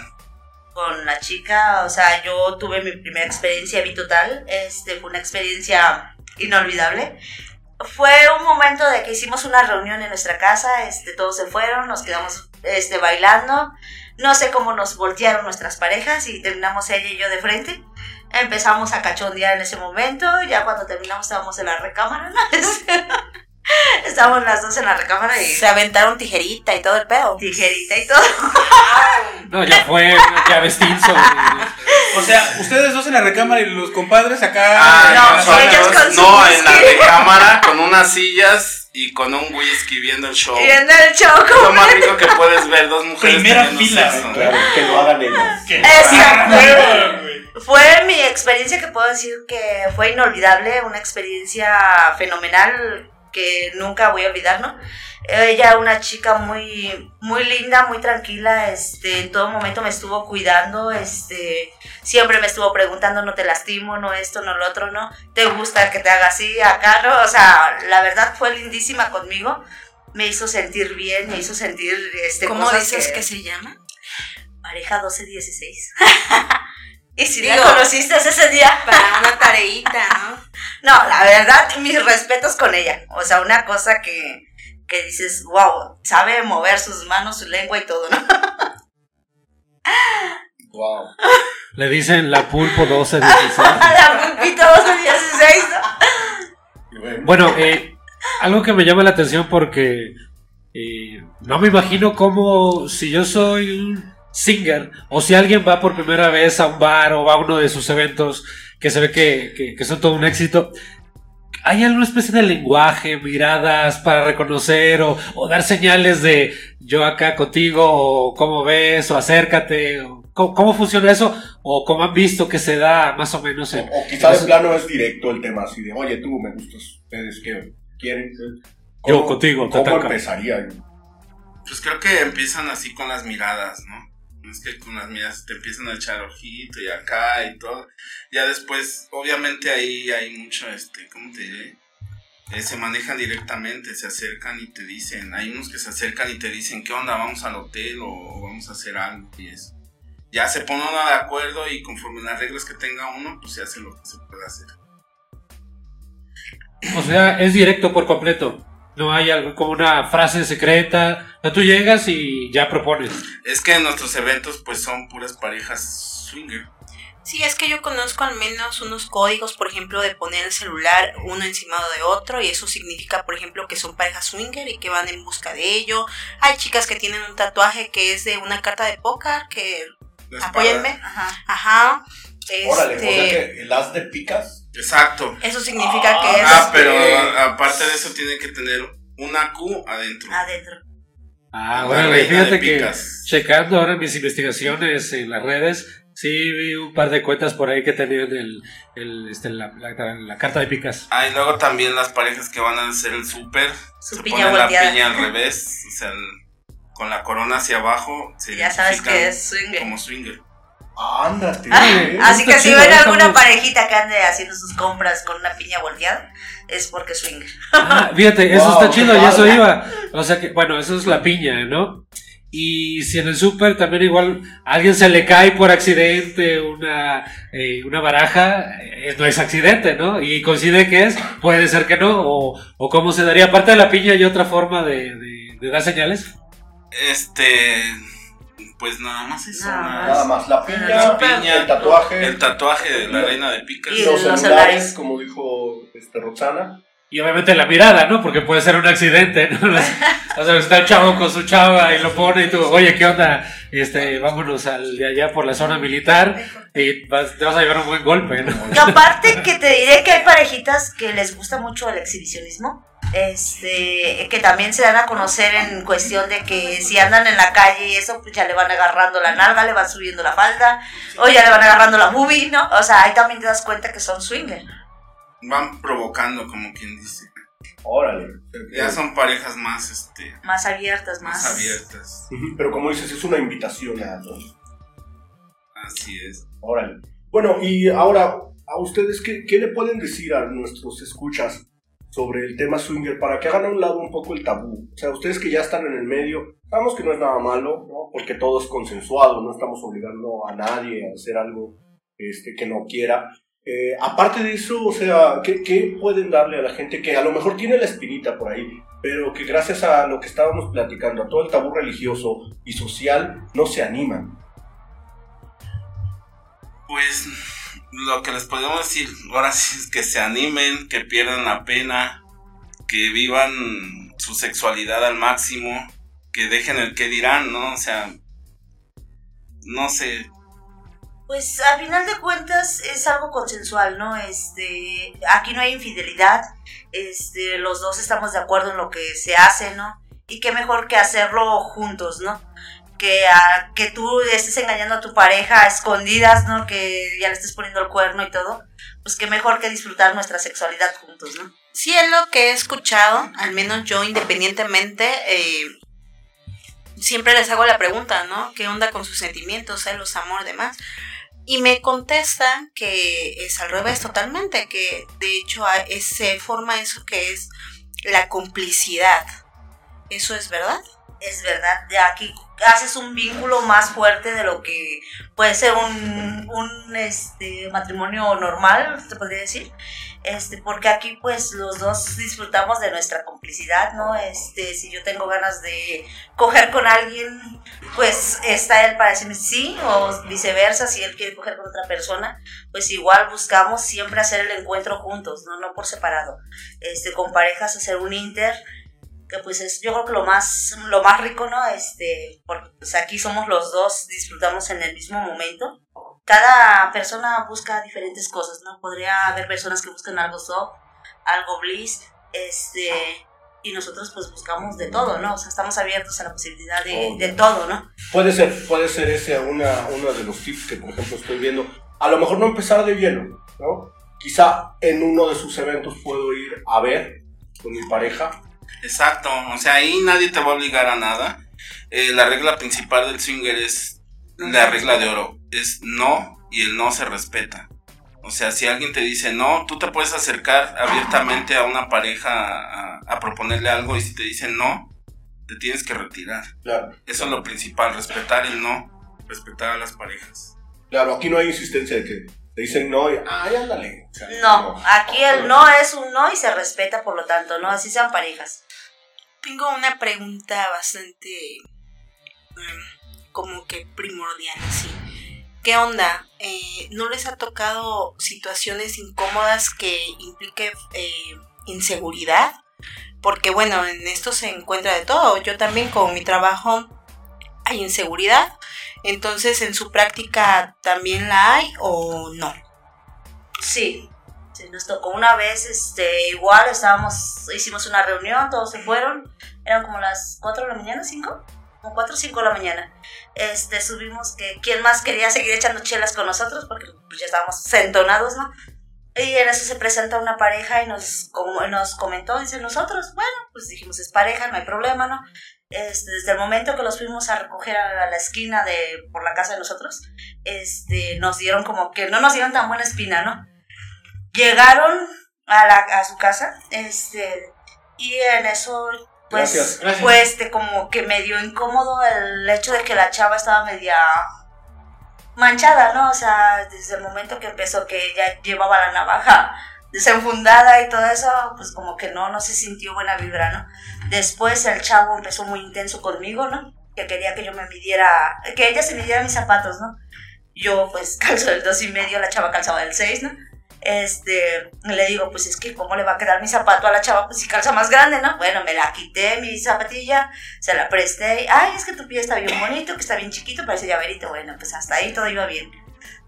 con la chica, o sea, yo tuve mi primera experiencia bitotal, este, fue una experiencia inolvidable. Fue un momento de que hicimos una reunión en nuestra casa, este, todos se fueron, nos quedamos este, bailando, no sé cómo nos voltearon nuestras parejas y terminamos ella y yo de frente. Empezamos a cachondear en ese momento, ya cuando terminamos estábamos en la recámara. estábamos las dos en la recámara y Se aventaron tijerita y todo el pedo. tijerita y todo. No, ya fue, ya vestinzo. O sea, ustedes dos en la recámara y los compadres acá. Ah, no, nosotros- ellos con no, en la recámara con unas sillas y con un whisky viendo el show. Viendo el show Es lo más rico que puedes ver, dos mujeres Primera fila. sexo. Claro, que lo hagan ellas. Que- Exacto. Güey. Fue mi experiencia que puedo decir que fue inolvidable, una experiencia fenomenal que nunca voy a olvidar, ¿no? Ella, una chica muy, muy linda, muy tranquila, este, en todo momento me estuvo cuidando, este, siempre me estuvo preguntando, no te lastimo, no esto, no lo otro, no, te gusta que te haga así, acá, ¿no? O sea, la verdad fue lindísima conmigo, me hizo sentir bien, me hizo sentir, este, ¿Cómo dices que, que se llama? Pareja 12-16. y si Digo, la conociste ese día. Para una tareita, ¿no? No, la verdad, mis respetos con ella. O sea, una cosa que, que dices, wow, sabe mover sus manos, su lengua y todo, ¿no? Wow. Le dicen la pulpo 12, 16. La pulpita 12-16, ¿no? Bueno, eh, algo que me llama la atención porque eh, no me imagino cómo si yo soy un singer o si alguien va por primera vez a un bar o va a uno de sus eventos que se ve que, que- que son todo un éxito. ¿Hay alguna especie de lenguaje, miradas para reconocer o, o dar señales de yo acá contigo o cómo ves o acércate? O, ¿cómo, cómo funciona eso? ¿O cómo han visto que se da más o menos en, O, o quizá de plano es directo el tema, así de, oye, tú me gustas, ustedes qué quieren. Yo ¿Cómo- contigo, ¿Cómo Tataka. empezaría? Pues creo que empiezan así con las miradas, ¿no? Es que con las miradas te empiezan a echar ojito y acá y todo. Ya después, obviamente ahí hay mucho, este, ¿cómo te diré? Eh, se manejan directamente, se acercan y te dicen, hay unos que se acercan y te dicen, ¿qué onda? ¿Vamos al hotel o vamos a hacer algo? Y eso. Ya se pone uno de acuerdo y conforme las reglas que tenga uno, pues se hace lo que se puede hacer. O sea, es directo por completo. No hay algo como una frase secreta. O sea, tú llegas y ya propones. Es que nuestros eventos pues son puras parejas swinger. Sí, es que yo conozco al menos unos códigos, por ejemplo, de poner el celular uno encima de otro y eso significa, por ejemplo, que son parejas swinger y que van en busca de ello. Hay chicas que tienen un tatuaje que es de una carta de póker que apóyenme. Ajá. Ajá. Órale, o Este, sea que el as de picas. Exacto. Eso significa que es Ah, pero a- aparte de eso tiene que tener una Q adentro. Adentro. Ah, bueno, fíjate que picas. checando ahora mis investigaciones en las redes, sí vi un par de cuentas por ahí que tenían el, el, este, la, la- la carta de picas. Ah, y luego también las parejas que van a hacer el súper. Su se piña ponen la piña al revés. O sea, el- con la corona hacia abajo. Se Ya sabes que es swinger. Como swinger. Ándate. Ah. Así que si ven alguna muy- parejita que ande haciendo sus compras con una piña volteada, es porque es swinger. Ah, fíjate, eso Wow, está chido, y eso iba. O sea que, bueno, eso es la piña, ¿no? Y si en el súper también igual a alguien se le cae por accidente una, eh, una baraja, eh, no es accidente, ¿no? Y coincide que es, puede ser que no, o, o cómo se daría. Aparte de la piña, ¿hay otra forma de, de- de dar señales? Este. Pues nada más eso. Nada nada Nada más. la piña, La piña, el tatuaje, El tatuaje de la reina de picas. Y los los celulares, como dijo este, Roxana. Y obviamente la mirada, ¿no? Porque puede ser un accidente, ¿no? O sea, está el chavo con su chava y lo pone y tú, oye, ¿qué onda? Este, vámonos al de allá por la zona militar y vas- te vas a llevar un buen golpe, ¿no? Y aparte que te diré que hay parejitas que les gusta mucho el exhibicionismo. Este, que también se dan a conocer en cuestión de que si andan en la calle y eso, pues ya le van agarrando la nalga, le van subiendo la falda, o ya le van agarrando la boobie, ¿no? O sea, ahí también te das cuenta que son swinger. Van provocando, como quien dice. Órale. Ya son parejas más, este. Más abiertas, más. Más abiertas. Pero como dices, es una invitación a todos. Así es. Órale. Bueno, y ahora, a ustedes, ¿qué, qué le pueden decir a nuestros escuchas sobre el tema swinger para que hagan a un lado un poco el tabú? O sea, ustedes que ya están en el medio, sabemos que no es nada malo, ¿no? Porque todo es consensuado, no estamos obligando a nadie a hacer algo este, que no quiera. Eh, aparte de eso, o sea, ¿qué, ¿qué pueden darle a la gente que a lo mejor tiene la espinita por ahí, pero que gracias a lo que estábamos platicando, a todo el tabú religioso y social, no se animan? Pues lo que les podemos decir ahora sí es que se animen, que pierdan la pena, que vivan su sexualidad al máximo, que dejen el que dirán, ¿no? O sea, no sé, Pues a final de cuentas es algo consensual, ¿no? Este, aquí no hay infidelidad, este, los dos estamos de acuerdo en lo que se hace, ¿no? Y qué mejor que hacerlo juntos, ¿no? Que, a, que tú estés engañando a tu pareja a escondidas, ¿no? Que ya le estés poniendo el cuerno y todo. Pues qué mejor que disfrutar nuestra sexualidad juntos, ¿no? Sí, es lo que he escuchado, al menos yo independientemente, eh, siempre les hago la pregunta, ¿no? ¿Qué onda con sus sentimientos, celos, amor, demás? Y me contestan que es al revés totalmente, que de hecho es- se forma eso que es la complicidad. ¿Eso es verdad? Es verdad, de aquí haces un vínculo más fuerte de lo que puede ser un, un este, matrimonio normal, te podría decir. Este, porque aquí pues los dos disfrutamos de nuestra complicidad, ¿no? Este, si yo tengo ganas de coger con alguien, pues está él para decirme sí, o viceversa, si él quiere coger con otra persona, pues igual buscamos siempre hacer el encuentro juntos, no, no por separado. Este, con parejas hacer un inter, que pues es yo creo que lo más lo más rico no este porque pues aquí somos los dos disfrutamos en el mismo momento cada persona busca diferentes cosas no podría haber personas que buscan algo soft algo bliss este y nosotros pues buscamos de todo no o sea estamos abiertos a la posibilidad de, de todo no Puede ser, puede ser ese una, uno de los tips que, por ejemplo, estoy viendo. A lo mejor no empezar de lleno, ¿no? Quizá en uno de sus eventos puedo ir a ver con mi pareja. Exacto, o sea, ahí nadie te va a obligar a nada. Eh, la regla principal del swinger es la regla de oro, es no y el no se respeta. O sea, si alguien te dice no, tú te puedes acercar abiertamente a una pareja a, a proponerle algo y si te dicen no, te tienes que retirar. Claro, Eso es lo principal, respetar el no, respetar a las parejas. claro, aquí no hay insistencia de que Te dicen no y, ay, ándale. O sea, No, aquí el no es un no y se respeta, por lo tanto, ¿no? Así sean parejas. Tengo una pregunta bastante em, como que primordial, sí. ¿Qué onda? Eh, ¿No les ha tocado situaciones incómodas que implique eh, inseguridad? Porque bueno, en esto se encuentra de todo. Yo también con mi trabajo hay inseguridad. Entonces, ¿en su práctica también la hay o no? Sí, sí, nos tocó una vez, este, igual estábamos, hicimos una reunión, todos se fueron, eran como las 4 de la mañana, 5, como 4 o 5 de la mañana. Este, subimos que quién más quería seguir echando chelas con nosotros, porque pues, ya estábamos entonados, ¿no? Y en eso se presenta una pareja y nos, como, nos comentó, dice nosotros, bueno, pues dijimos es pareja, no hay problema, ¿no? Este, desde el momento que los fuimos a recoger a la esquina de por la casa de nosotros, este, nos dieron como que no nos dieron tan buena espina, ¿no? Llegaron a, la, a su casa, este, y en eso, pues, Gracias, gracias. pues, este, como que me dio incómodo el hecho de que la chava estaba media manchada, ¿no? O sea, desde el momento que empezó que ya llevaba la navaja desenfundada y todo eso, pues como que no, no se sintió buena vibra, ¿no? Después el chavo empezó muy intenso conmigo, ¿no? Que quería que yo me midiera, que ella se midiera mis zapatos, ¿no? Yo pues calzo del dos y medio, la chava calzaba del 6, ¿no? Este, le digo, pues es que cómo le va a quedar mi zapato a la chava, pues si calza más grande, ¿no? Bueno, me la quité, mi zapatilla, se la presté, ay, es que tu pie está bien bonito, que está bien chiquito, parece llaverito, bueno, pues hasta ahí todo iba bien.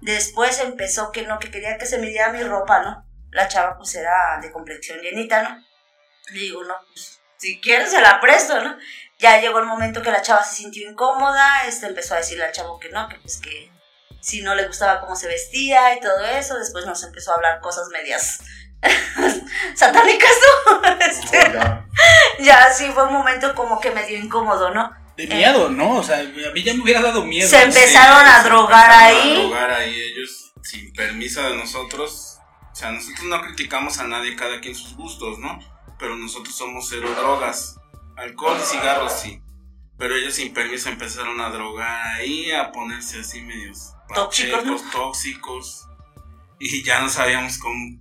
Después empezó que no, que quería que se midiera mi ropa, ¿no? La chava pues era de complexión llenita, ¿no? Le digo, no, pues si quieres se la presto, ¿no? Ya llegó el momento que la chava se sintió incómoda, este empezó a decirle al chavo que no, que pues que si no le gustaba cómo se vestía y todo eso, después nos empezó a hablar cosas medias satánicas, ¿no? Este, ya. ya sí fue un momento como que medio incómodo, ¿no? De miedo, ¿no? O sea, a mí ya me hubiera dado miedo. Se empezaron a se drogar empezaron ahí. A drogar ahí ellos sin permiso de nosotros. O sea, nosotros no criticamos a nadie, cada quien sus gustos, ¿no? Pero nosotros somos cero drogas. Alcohol y cigarros sí. Pero ellos sin permiso empezaron a drogar ahí, a ponerse así medios Tóxicos, tóxicos. Y ya no sabíamos cómo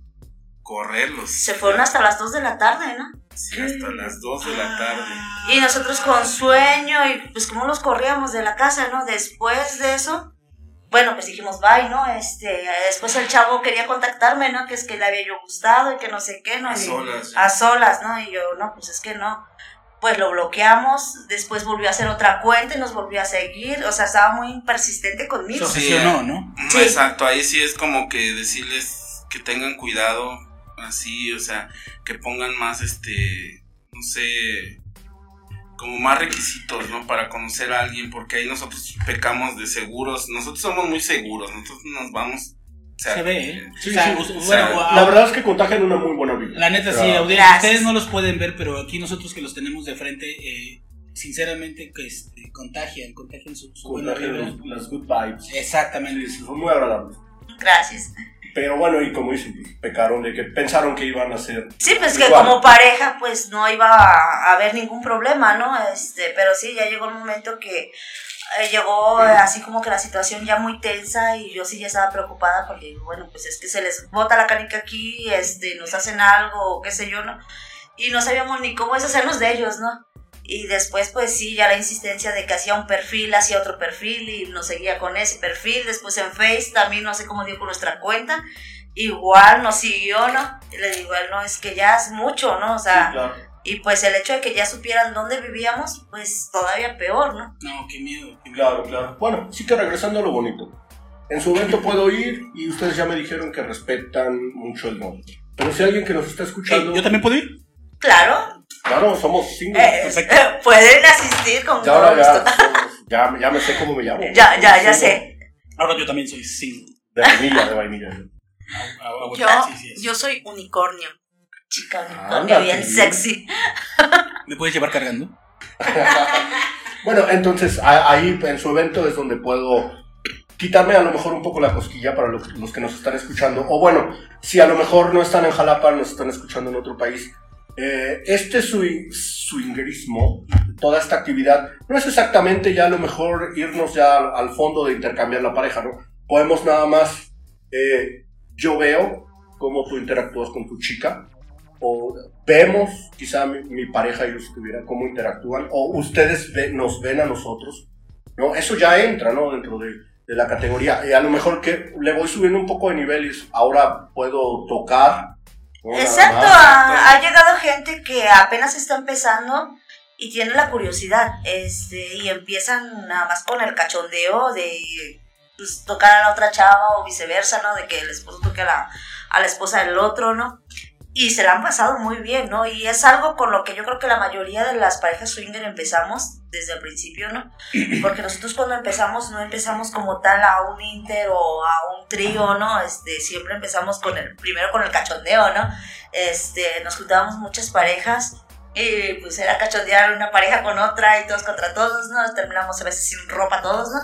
correrlos. Se fueron hasta las 2 de la tarde, ¿no? Sí, hasta las 2 de la tarde. Y nosotros con sueño y pues como los corríamos de la casa, ¿no? Después de eso, bueno, pues dijimos bye, ¿no? Este, después el chavo quería contactarme, ¿no? Que es que le había yo gustado y que no sé qué, ¿no? A Y- solas. A solas, ¿no? Y yo, no, pues es que no. Pues lo bloqueamos, después volvió a hacer otra cuenta y nos volvió a seguir, o sea, estaba muy persistente conmigo. obsesionó, ¿no? Mm, Sí. Exacto, ahí sí es como que decirles que tengan cuidado, así, o sea, que pongan más, este, no sé, como más requisitos, ¿no? Para conocer a alguien, porque ahí nosotros pecamos de seguros, nosotros somos muy seguros, nosotros nos vamos... o sea, Se ve, ¿eh? Sí, O sea, sí, o sea, a- La verdad es que contagian una muy buena vida. La neta, sí, audiencia, ustedes no los pueden ver, pero aquí nosotros que los tenemos de frente, eh, sinceramente, que este, contagian, contagian su, su buena Contagian vibra. los- las good vibes. Exactamente. Sí, sí, son muy agradables. Gracias. Pero bueno, y como dicen, pues, pecaron de que pensaron que iban a ser. Sí, pues que como pareja, pues no iba a haber ningún problema, ¿no? Este, pero sí, ya llegó el momento que eh, llegó eh, así como que la situación ya muy tensa y yo sí ya estaba preocupada porque, bueno, pues es que se les bota la canica aquí, este, nos hacen algo, qué sé yo, ¿no? Y no sabíamos ni cómo deshacernos de ellos, ¿no? Y después, pues sí, ya la insistencia de que hacía un perfil, hacía otro perfil y nos seguía con ese perfil. Después en Face también no sé cómo dio con nuestra cuenta. Igual nos siguió, ¿no? Y le digo, "Él, no, es que ya es mucho, ¿no? O sea, Sí, claro. y pues el hecho de que ya supieran dónde vivíamos, pues todavía peor, ¿no? No, qué miedo. Claro, claro. Bueno, sí que regresando a lo bonito. En su evento puedo ir y ustedes ya me dijeron que respetan mucho el nombre. Pero si alguien que nos está escuchando. ¿Yo también puedo ir? Claro, Claro, somos eh, singles. eh, pueden asistir con ya todo ahora ya, gusto. ya, ya me sé cómo me llamo. Ya, ya, ya sé. Ahora yo también soy single. De vainilla, de vainilla. Ah, ah, Yo, sí, sí, sí. yo soy unicornio. Chica, Ándate. unicornio bien sexy. ¿Me puedes llevar cargando? Bueno, entonces ahí en su evento es donde puedo quitarme a lo mejor un poco la cosquilla para los, los que nos están escuchando. O bueno, si a lo mejor no están en Jalapa, nos están escuchando en otro país. Eh, este swing- swingerismo, toda esta actividad, no es exactamente ya a lo mejor irnos ya al, al fondo de intercambiar la pareja, ¿no? Podemos nada más eh, yo veo cómo tú interactúas con tu chica, o vemos, quizá mi, mi pareja y yo estuviera, cómo interactúan, o ustedes ve- nos ven a nosotros, ¿no? Eso ya entra, ¿no? Dentro de, de la categoría. Y a lo mejor que le voy subiendo un poco de niveles, ahora puedo tocar. Exacto, ha, ha llegado gente que apenas está empezando y tiene la curiosidad, este, y empiezan nada más con el cachondeo de pues, tocar a la otra chava o viceversa, ¿no? De que el esposo toque a la, a la esposa del otro, ¿no? Y se la han pasado muy bien, ¿no? Y es algo con lo que yo creo que la mayoría de las parejas swinger empezamos desde el principio, ¿no? Porque nosotros cuando empezamos no empezamos como tal a un inter o a un trío, ¿no? Este, siempre empezamos con el, primero con el cachondeo, ¿no? Este, nos juntábamos muchas parejas y pues era cachondear una pareja con otra y todos contra todos, ¿no? Terminamos a veces sin ropa todos, ¿no?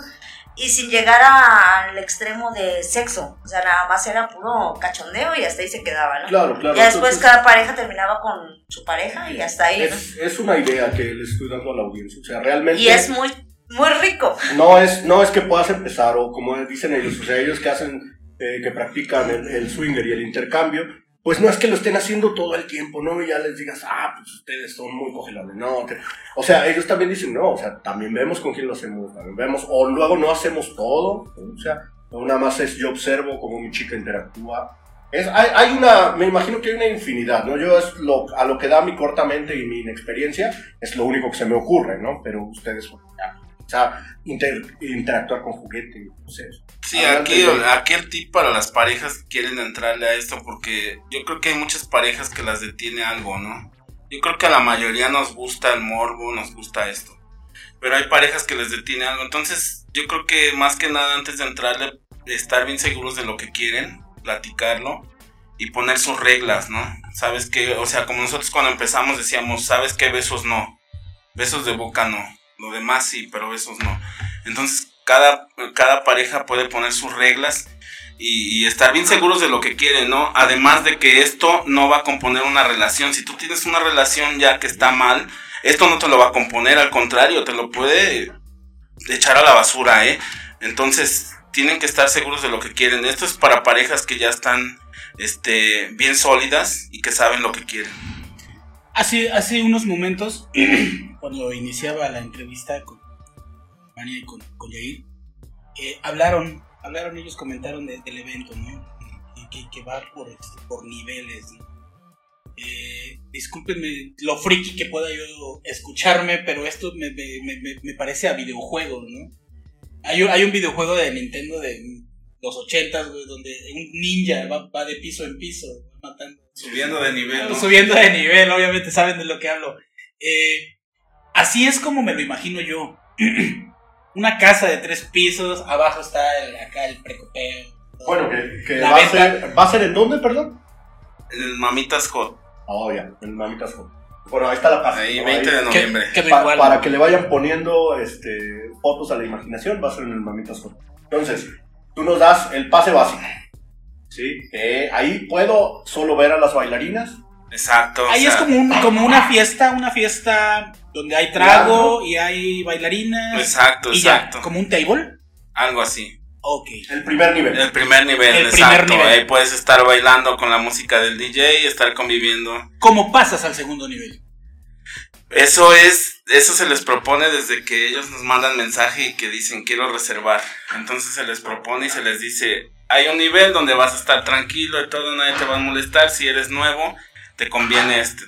Y sin llegar al extremo de sexo, o sea, nada más era puro cachondeo y hasta ahí se quedaba, ¿no? Claro, claro. ya después entonces- cada pareja terminaba con su pareja y hasta ahí, ¿no? Es, es una idea que le estoy dando a la audiencia. O sea, realmente. Y es muy, muy rico. No es, no es que puedas empezar, o como dicen ellos, o sea, ellos que hacen, eh, que practican el, el swinger y el intercambio, pues no es que lo estén haciendo todo el tiempo, ¿no? Y ya les digas, ah, pues ustedes son muy cogelones, no. O sea, ellos también dicen, no, o sea, también vemos con quién lo hacemos, también vemos, o luego no hacemos todo, o sea, nada más es yo observo cómo mi chica interactúa. Es, hay, una, me imagino que hay una infinidad, ¿no? Yo es lo, a lo que da mi corta mente y mi inexperiencia, es lo único que se me ocurre, ¿no? Pero ustedes, ya, o sea, inter- interactuar con juguete, no sé. Sí, aquí, Jair. aquí el tip para las parejas que quieren entrarle a esto, porque yo creo que hay muchas parejas que las detiene algo, ¿no? Yo creo que a la mayoría nos gusta el morbo, nos gusta esto. Pero hay parejas que les detiene algo. Entonces, yo creo que más que nada antes de entrarle, estar bien seguros de lo que quieren, platicarlo y poner sus reglas, ¿no? Sabes que, o sea, como nosotros cuando empezamos decíamos, sabes que besos no, besos de boca no, lo demás sí, pero besos no. Entonces, cada, cada pareja puede poner sus reglas y, estar bien seguros de lo que quieren, ¿no? Además de que esto no va a componer una relación. Si tú tienes una relación ya que está mal, esto no te lo va a componer, al contrario, te lo puede echar a la basura, ¿eh? Entonces, tienen que estar seguros de lo que quieren. Esto es para parejas que ya están este, bien sólidas y que saben lo que quieren. Hace unos momentos, cuando iniciaba la entrevista con Vania y con, con Yair, eh, hablaron, hablaron ellos, comentaron de- del evento, ¿no? Que, va por, este, por niveles, ¿no? Eh, discúlpenme lo friki que pueda yo escucharme, pero esto me, me- me- me- parece a videojuegos, ¿no? Hay, un- hay un videojuego de Nintendo de los 80 donde un ninja va, va de piso en piso, matando Subiendo de nivel, ¿no? Subiendo de nivel, obviamente saben de lo que hablo. Eh, así es como me lo imagino yo. Una casa de tres pisos, abajo está el- acá el precopeo. Bueno, que, que La va, a ser, ¿va a ser en dónde, perdón? En el Mamitas Hot, Oh, ya, en Mamitas Home. Bueno, ahí está la página. ahí ¿no? 20 de noviembre. Pa- igual. para que le vayan poniendo este, fotos a la imaginación, va a ser en el Mamitas Home. Entonces, tú nos das el pase básico. ¿Sí? Eh, ahí puedo solo ver a las bailarinas. Exacto. o Ahí sea, es como, un- como una fiesta, una fiesta donde hay trago y hay bailarinas. Exacto, y ya, exacto. como un table. Algo así. Ok. El primer nivel. El primer nivel, El primer exacto. nivel. Ahí puedes estar bailando con la música del DJ, estar conviviendo. ¿Cómo pasas al segundo nivel? Eso es, eso se les propone desde que ellos nos mandan mensaje y que dicen quiero reservar. Entonces se les propone y se les dice, hay un nivel donde vas a estar tranquilo y todo, nadie te va a molestar. Si eres nuevo, te conviene este.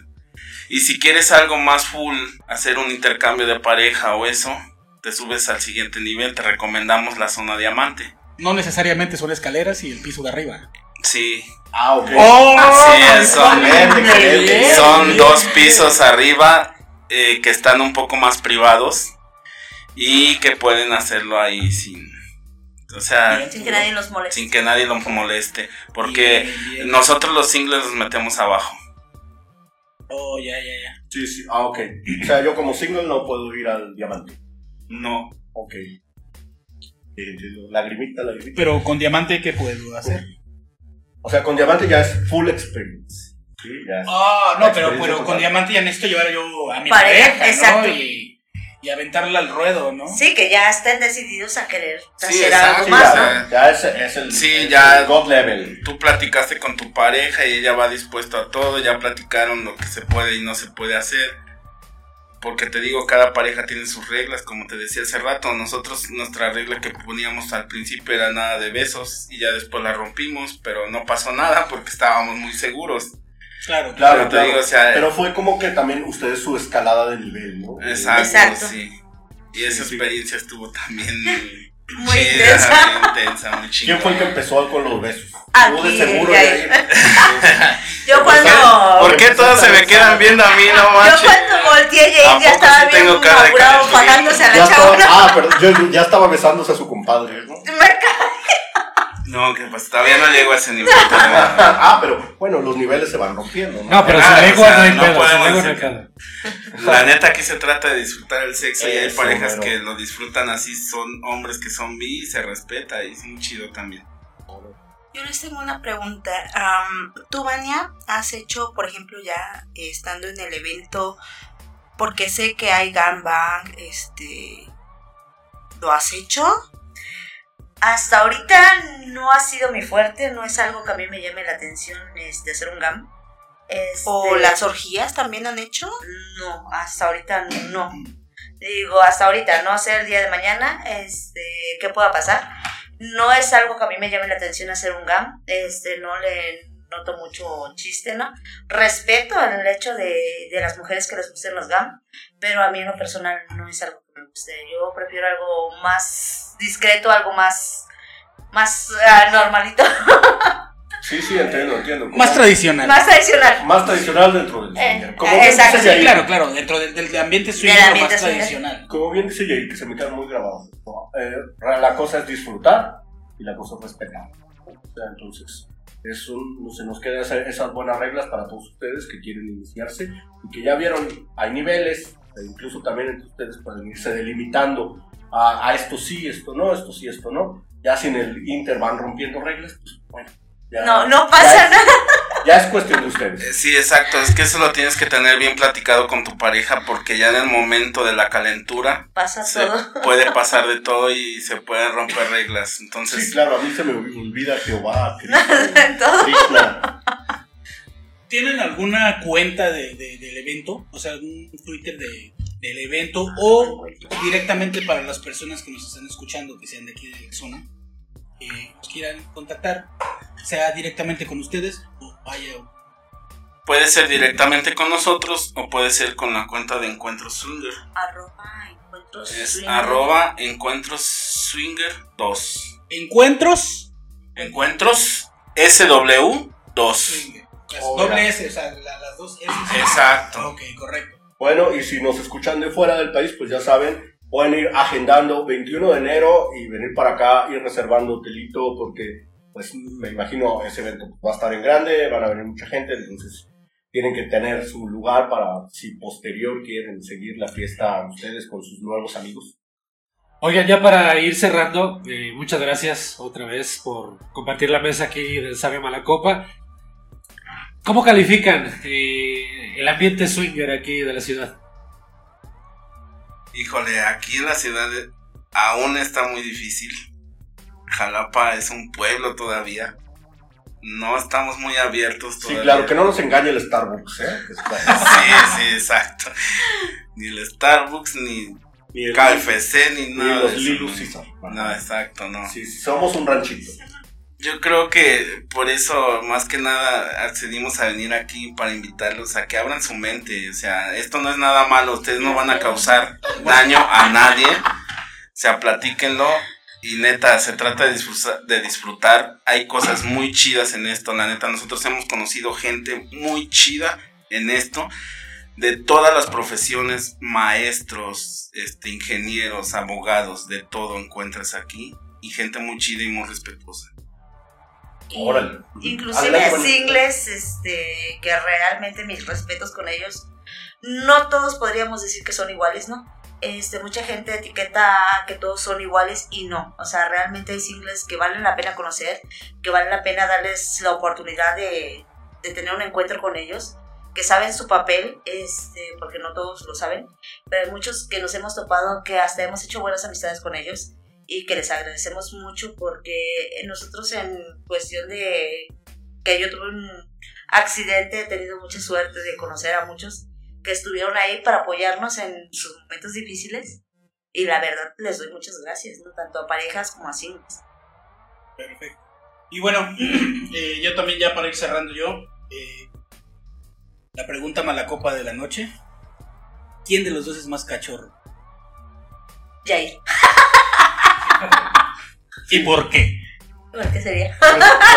Y si quieres algo más full, hacer un intercambio de pareja o eso, te subes al siguiente nivel, te recomendamos la zona diamante. No necesariamente son escaleras y el piso de arriba. Sí, Ah, ok. ¡Oh! Es, son-. Son dos pisos arriba eh, que están un poco más privados y que pueden hacerlo ahí sin, o sea, Sin que nadie los moleste. sin que nadie los moleste, porque Bien, bien. nosotros los singles los metemos abajo. Oh, ya, ya, ya. Sí, sí. Ah, ok. O sea, yo como single no puedo ir al diamante. No, Ok. Lagrimita, lagrimita. Pero con diamante, ¿qué puedo hacer? O sea, con diamante ya es full experience. Sí, ya es. Ah, La no, pero, pero con diamante ya necesito llevar yo a mi Pareja, pareja, ¿no? exacto. Y, y aventarla al ruedo, ¿no? Sí, que ya estén decididos a querer Sí, hacer exacto, algo Sí, más, ya. ¿no? ya, es, es el, Sí, ya. el God level. Tú platicaste con tu pareja y ella va dispuesto a todo, ya platicaron lo que se puede y no se puede hacer. Porque te digo, cada pareja tiene sus reglas, como te decía hace rato. Nosotros, nuestra regla que poníamos al principio era nada de besos y ya después la rompimos, pero no pasó nada porque estábamos muy seguros. Claro, Claro, Pero te claro. digo, o sea, Pero fue como que también ustedes su escalada de nivel, ¿no? Exacto, Exacto. sí. Y esa Sí, sí. experiencia estuvo también Muy chida, intensa. muy intensa, muy chingona. ¿Quién fue el que empezó con los besos? Aquí, Tú de seguro. Yo cuando... ¿Por qué todos se me quedan viendo a mí, no Yo manches? cuando volteé ¿A ya, estaba sí tengo bien cara de apurado fajándose a la chava. ah, pero yo, ya estaba besándose a su compadre, ¿no? Me ca- No, que pues todavía no llego a ese nivel. ah, pero bueno, los niveles se van rompiendo, ¿no? No, pero Ah, sin o sea, no hay no pedo, sin podemos lengua no. La neta aquí se trata de disfrutar el sexo y hay parejas que lo disfrutan así, son hombres que son bi y se respeta y es muy chido también. Yo les tengo una pregunta. Am, Tú, Vania, has hecho, por ejemplo, ya eh, estando en el evento, porque sé que hay gangbang, este... ¿Lo has hecho? Hasta ahorita no ha sido mi fuerte, no es algo que a mí me llame la atención este, hacer un GAM. Este, ¿O las orgías también han hecho? No, hasta ahorita no. Digo, hasta ahorita, no sé el día de mañana, este, qué pueda pasar. No es algo que a mí me llame la atención hacer un GAM, este, no le noto mucho chiste, ¿no? Respeto el hecho de, de las mujeres que les gusten los GAM, pero a mí en lo personal no es algo Yo prefiero algo más discreto, algo más, más ah, normalito, Sí, sí, entiendo, entiendo. Como- Más tradicional. más tradicional. Más tradicional dentro del Eh, swinger. Como eh, bien exacto, dice sí, Claro, claro, dentro del, del ambiente ambiente más swinger. tradicional. Como bien dice Yair, que se me queda muy grabado. Eh, la cosa es disfrutar y la cosa es respetar. O sea, entonces, es un- se nos quedan esa- esas buenas reglas para todos ustedes que quieren iniciarse y que ya vieron, hay niveles, e incluso también entre ustedes pueden irse delimitando a, a esto sí, esto no, esto sí, esto no. Ya si en el Inter van rompiendo reglas, pues bueno. Ya, No, no ya pasa es- nada. Ya es cuestión de ustedes. Eh, Sí, exacto, es que eso lo tienes que tener bien platicado con tu pareja porque ya en el momento de la calentura Pasa se todo. puede pasar de todo y se pueden romper reglas. Entonces, Sí, claro, a mí se me olvida Jehová, Cristo, Todo. Krishna. ¿Tienen alguna cuenta de, del evento? O sea, algún Twitter del evento o directamente para las personas que nos están escuchando, que sean de aquí de la zona, que nos quieran contactar, sea directamente con ustedes o vaya. Puede ser directamente con nosotros o puede ser con la cuenta de Encuentros Swinger. Arroba Encuentros swinger. arroba Encuentros Swinger 2. Encuentros. Encuentros SW 2. Obviamente. Doble S, o sea, las dos S. Exacto. Ok, correcto. Bueno, y si nos escuchan de fuera del país, pues ya saben, pueden ir agendando 21 de enero y venir para acá, ir reservando hotelito, porque pues me imagino ese evento va a estar en grande, van a venir mucha gente, entonces tienen que tener su lugar para si posterior quieren seguir la fiesta ustedes con sus nuevos amigos. Oigan, ya para ir cerrando, eh, muchas gracias otra vez por compartir la mesa aquí del Sabe Malacopa. ¿Cómo califican eh, el ambiente swinger aquí de la ciudad? Híjole, aquí en la ciudad aún está muy difícil. Jalapa es un pueblo todavía. No estamos muy abiertos Sí, todavía. claro, que no nos engañe el Starbucks, ¿eh? Sí, sí, exacto. Ni el Starbucks, ni Ni el- KFC, ni ni nada. los de eso, Little ¿no? Exacto, no. Sí, sí, somos un ranchito. Yo creo que por eso, más que nada, accedimos a venir aquí para invitarlos a que abran su mente. O sea, esto no es nada malo, ustedes no van a causar daño a nadie. O sea, platíquenlo. Y neta, se trata de disfrutar, de disfrutar. Hay cosas muy chidas en esto. La neta, nosotros hemos conocido gente muy chida en esto. De todas las profesiones, maestros, este, ingenieros, abogados, de todo encuentras aquí. Y gente muy chida y muy respetuosa. Y. Inclusive singles, este, que realmente mis respetos con ellos, no todos podríamos decir que son iguales, ¿no? Este, mucha gente etiqueta que todos son iguales y no. O sea, realmente hay singles que valen la pena conocer, que vale la pena darles la oportunidad de, de tener un encuentro con ellos. que saben su papel, este, porque no todos lo saben, pero hay muchos que nos hemos topado que hasta hemos hecho buenas amistades con ellos y que les agradecemos mucho porque nosotros en cuestión de que yo tuve un accidente, he tenido mucha suerte de conocer a muchos que estuvieron ahí para apoyarnos en sus momentos difíciles y la verdad les doy muchas gracias, ¿no? tanto a parejas como a singles. Perfecto. Y bueno, eh, yo también ya para ir cerrando yo, eh, la pregunta mala copa de la noche. ¿Quién de los dos es más cachorro? Jair. ¿Y por qué? ¿Por qué sería? Pues,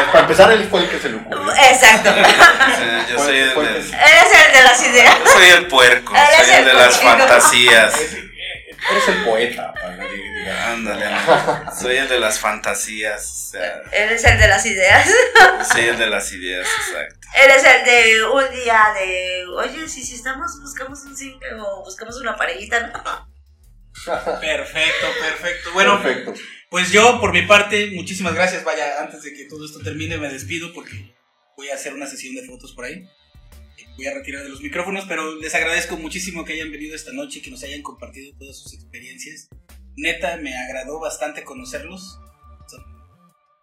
para empezar, él fue el que se le ocurrió. Exacto. Sí, yo soy el, del- Eres el de las ideas. yo soy el puerco, Eres soy el el de las fantasías. Eres el poeta. ándale. soy el de las fantasías, o sea, Eres el de las ideas. soy el de las ideas, exacto. Eres el de un día de, oye, si, si estamos, buscamos un single o buscamos una parejita, ¿no? Perfecto, perfecto. Bueno, Perfecto. pues yo por mi parte, muchísimas gracias. Vaya, antes de que todo esto termine me despido porque voy a hacer una sesión de fotos por ahí. Voy a retirar de los micrófonos, pero les agradezco muchísimo que hayan venido esta noche, que nos hayan compartido todas sus experiencias. Neta, me agradó bastante conocerlos. Son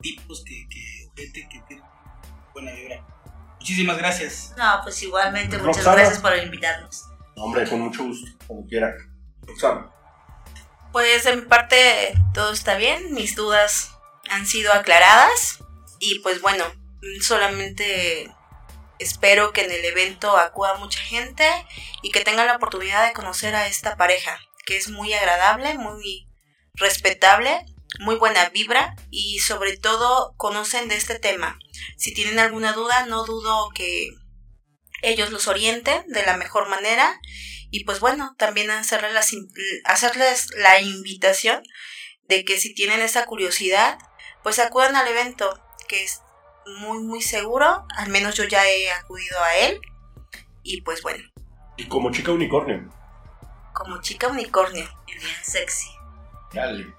tipos que, que, gente que tienen buena vibra. Muchísimas gracias. No, pues igualmente, muchas Roxana. gracias por invitarnos. No, Hombre, con mucho gusto, cuando quiera. Roxana. Pues mi parte todo está bien, mis dudas han sido aclaradas y pues bueno, solamente espero que en el evento acuda mucha gente y que tengan la oportunidad de conocer a esta pareja, que es muy agradable, muy respetable, muy buena vibra y sobre todo conocen de este tema. Si tienen alguna duda, no dudo que ellos los orienten de la mejor manera y pues bueno, también hacerles, las in- hacerles la invitación de que si tienen esa curiosidad, pues acudan al evento, que es muy, muy seguro. Al menos yo ya he acudido a él. Y pues bueno, Y como chica unicornio. como chica unicornio. Bien sexy. Dale.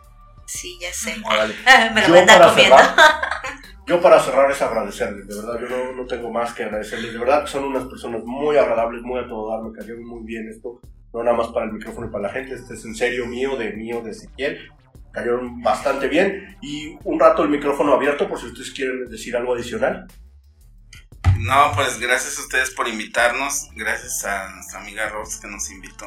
Sí, ya sé. Órale. Me lo Yo voy a andar comiendo. cerrar, yo para cerrar es agradecerles, de verdad, yo no, tengo más que agradecerles, de verdad son unas personas muy agradables, muy a todo dar, me cayó muy bien esto, no nada más para el micrófono y para la gente, este es en serio mío, de mío, de Ezequiel, cayeron bastante bien y un rato el micrófono abierto por si ustedes quieren decir algo adicional. No, pues gracias a ustedes por invitarnos, gracias a nuestra amiga Rox que nos invitó.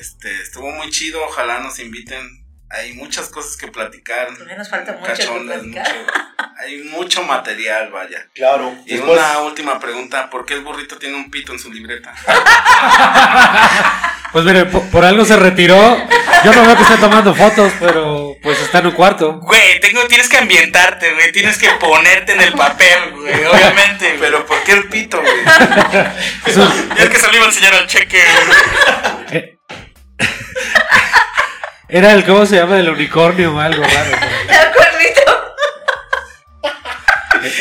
Este, estuvo muy chido, ojalá nos inviten. Hay muchas cosas que platicar. Todavía nos falta mucho que cachondas, platicar. mucho- hay mucho material, vaya. Claro, Y después, una última pregunta, ¿por qué el burrito tiene un pito en su libreta? Pues mire, por, por algo se retiró. Yo no veo que esté tomando fotos, pero pues está en un cuarto. Güey, tengo, tienes que ambientarte, güey. Tienes que ponerte en el papel, güey. Obviamente, güey. Pero ¿por qué el pito, güey? Ya es que se lo iba a enseñar al cheque, güey. Era el, ¿cómo se llama? El unicornio o algo raro. El cuernito.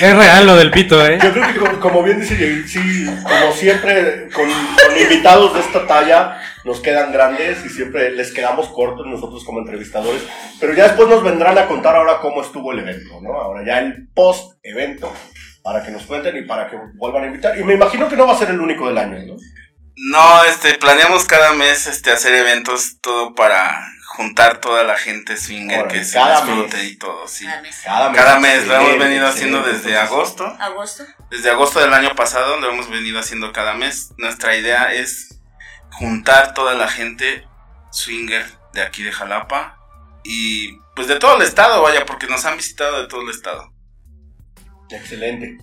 Es real lo del pito, ¿eh? yo creo que como, como bien dice sí, como siempre con, con invitados de esta talla nos quedan grandes y siempre les quedamos cortos nosotros como entrevistadores, pero ya después nos vendrán a contar ahora cómo estuvo el evento, ¿no? Ahora ya el post evento para que nos cuenten y para que vuelvan a invitar. Y me imagino que no va a ser el único del año, ¿no? No, este, planeamos cada mes este, hacer eventos, todo para juntar toda la gente swinger que se cada disfrute mes. y todo, sí. Cada mes. Cada mes, lo hemos venido haciendo desde agosto. Agosto. Desde agosto del año pasado lo hemos venido haciendo cada mes. Nuestra idea es juntar toda la gente swinger de aquí de Jalapa y pues de todo el estado, vaya, porque nos han visitado de todo el estado. Excelente.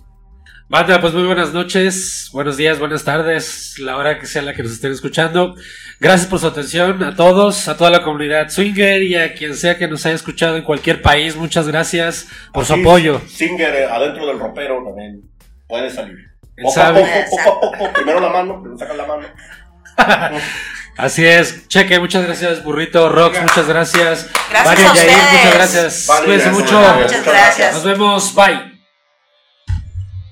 Banda, pues muy buenas noches, buenos días, buenas tardes, la hora que sea la que nos estén escuchando. Gracias por su atención a todos, a toda la comunidad swinger y a quien sea que nos haya escuchado en cualquier país. Muchas gracias por su apoyo. Singer eh, adentro del ropero también puede salir. Poco a sabe. poco, poco a poco, primero la mano, primero sacan la mano. Así es. Cheque, muchas gracias, Burrito. Rox, muchas gracias. Gracias Vania a Yair, muchas gracias. Vale, Cuídense gracias. mucho. Muchas gracias. Nos vemos. Bye.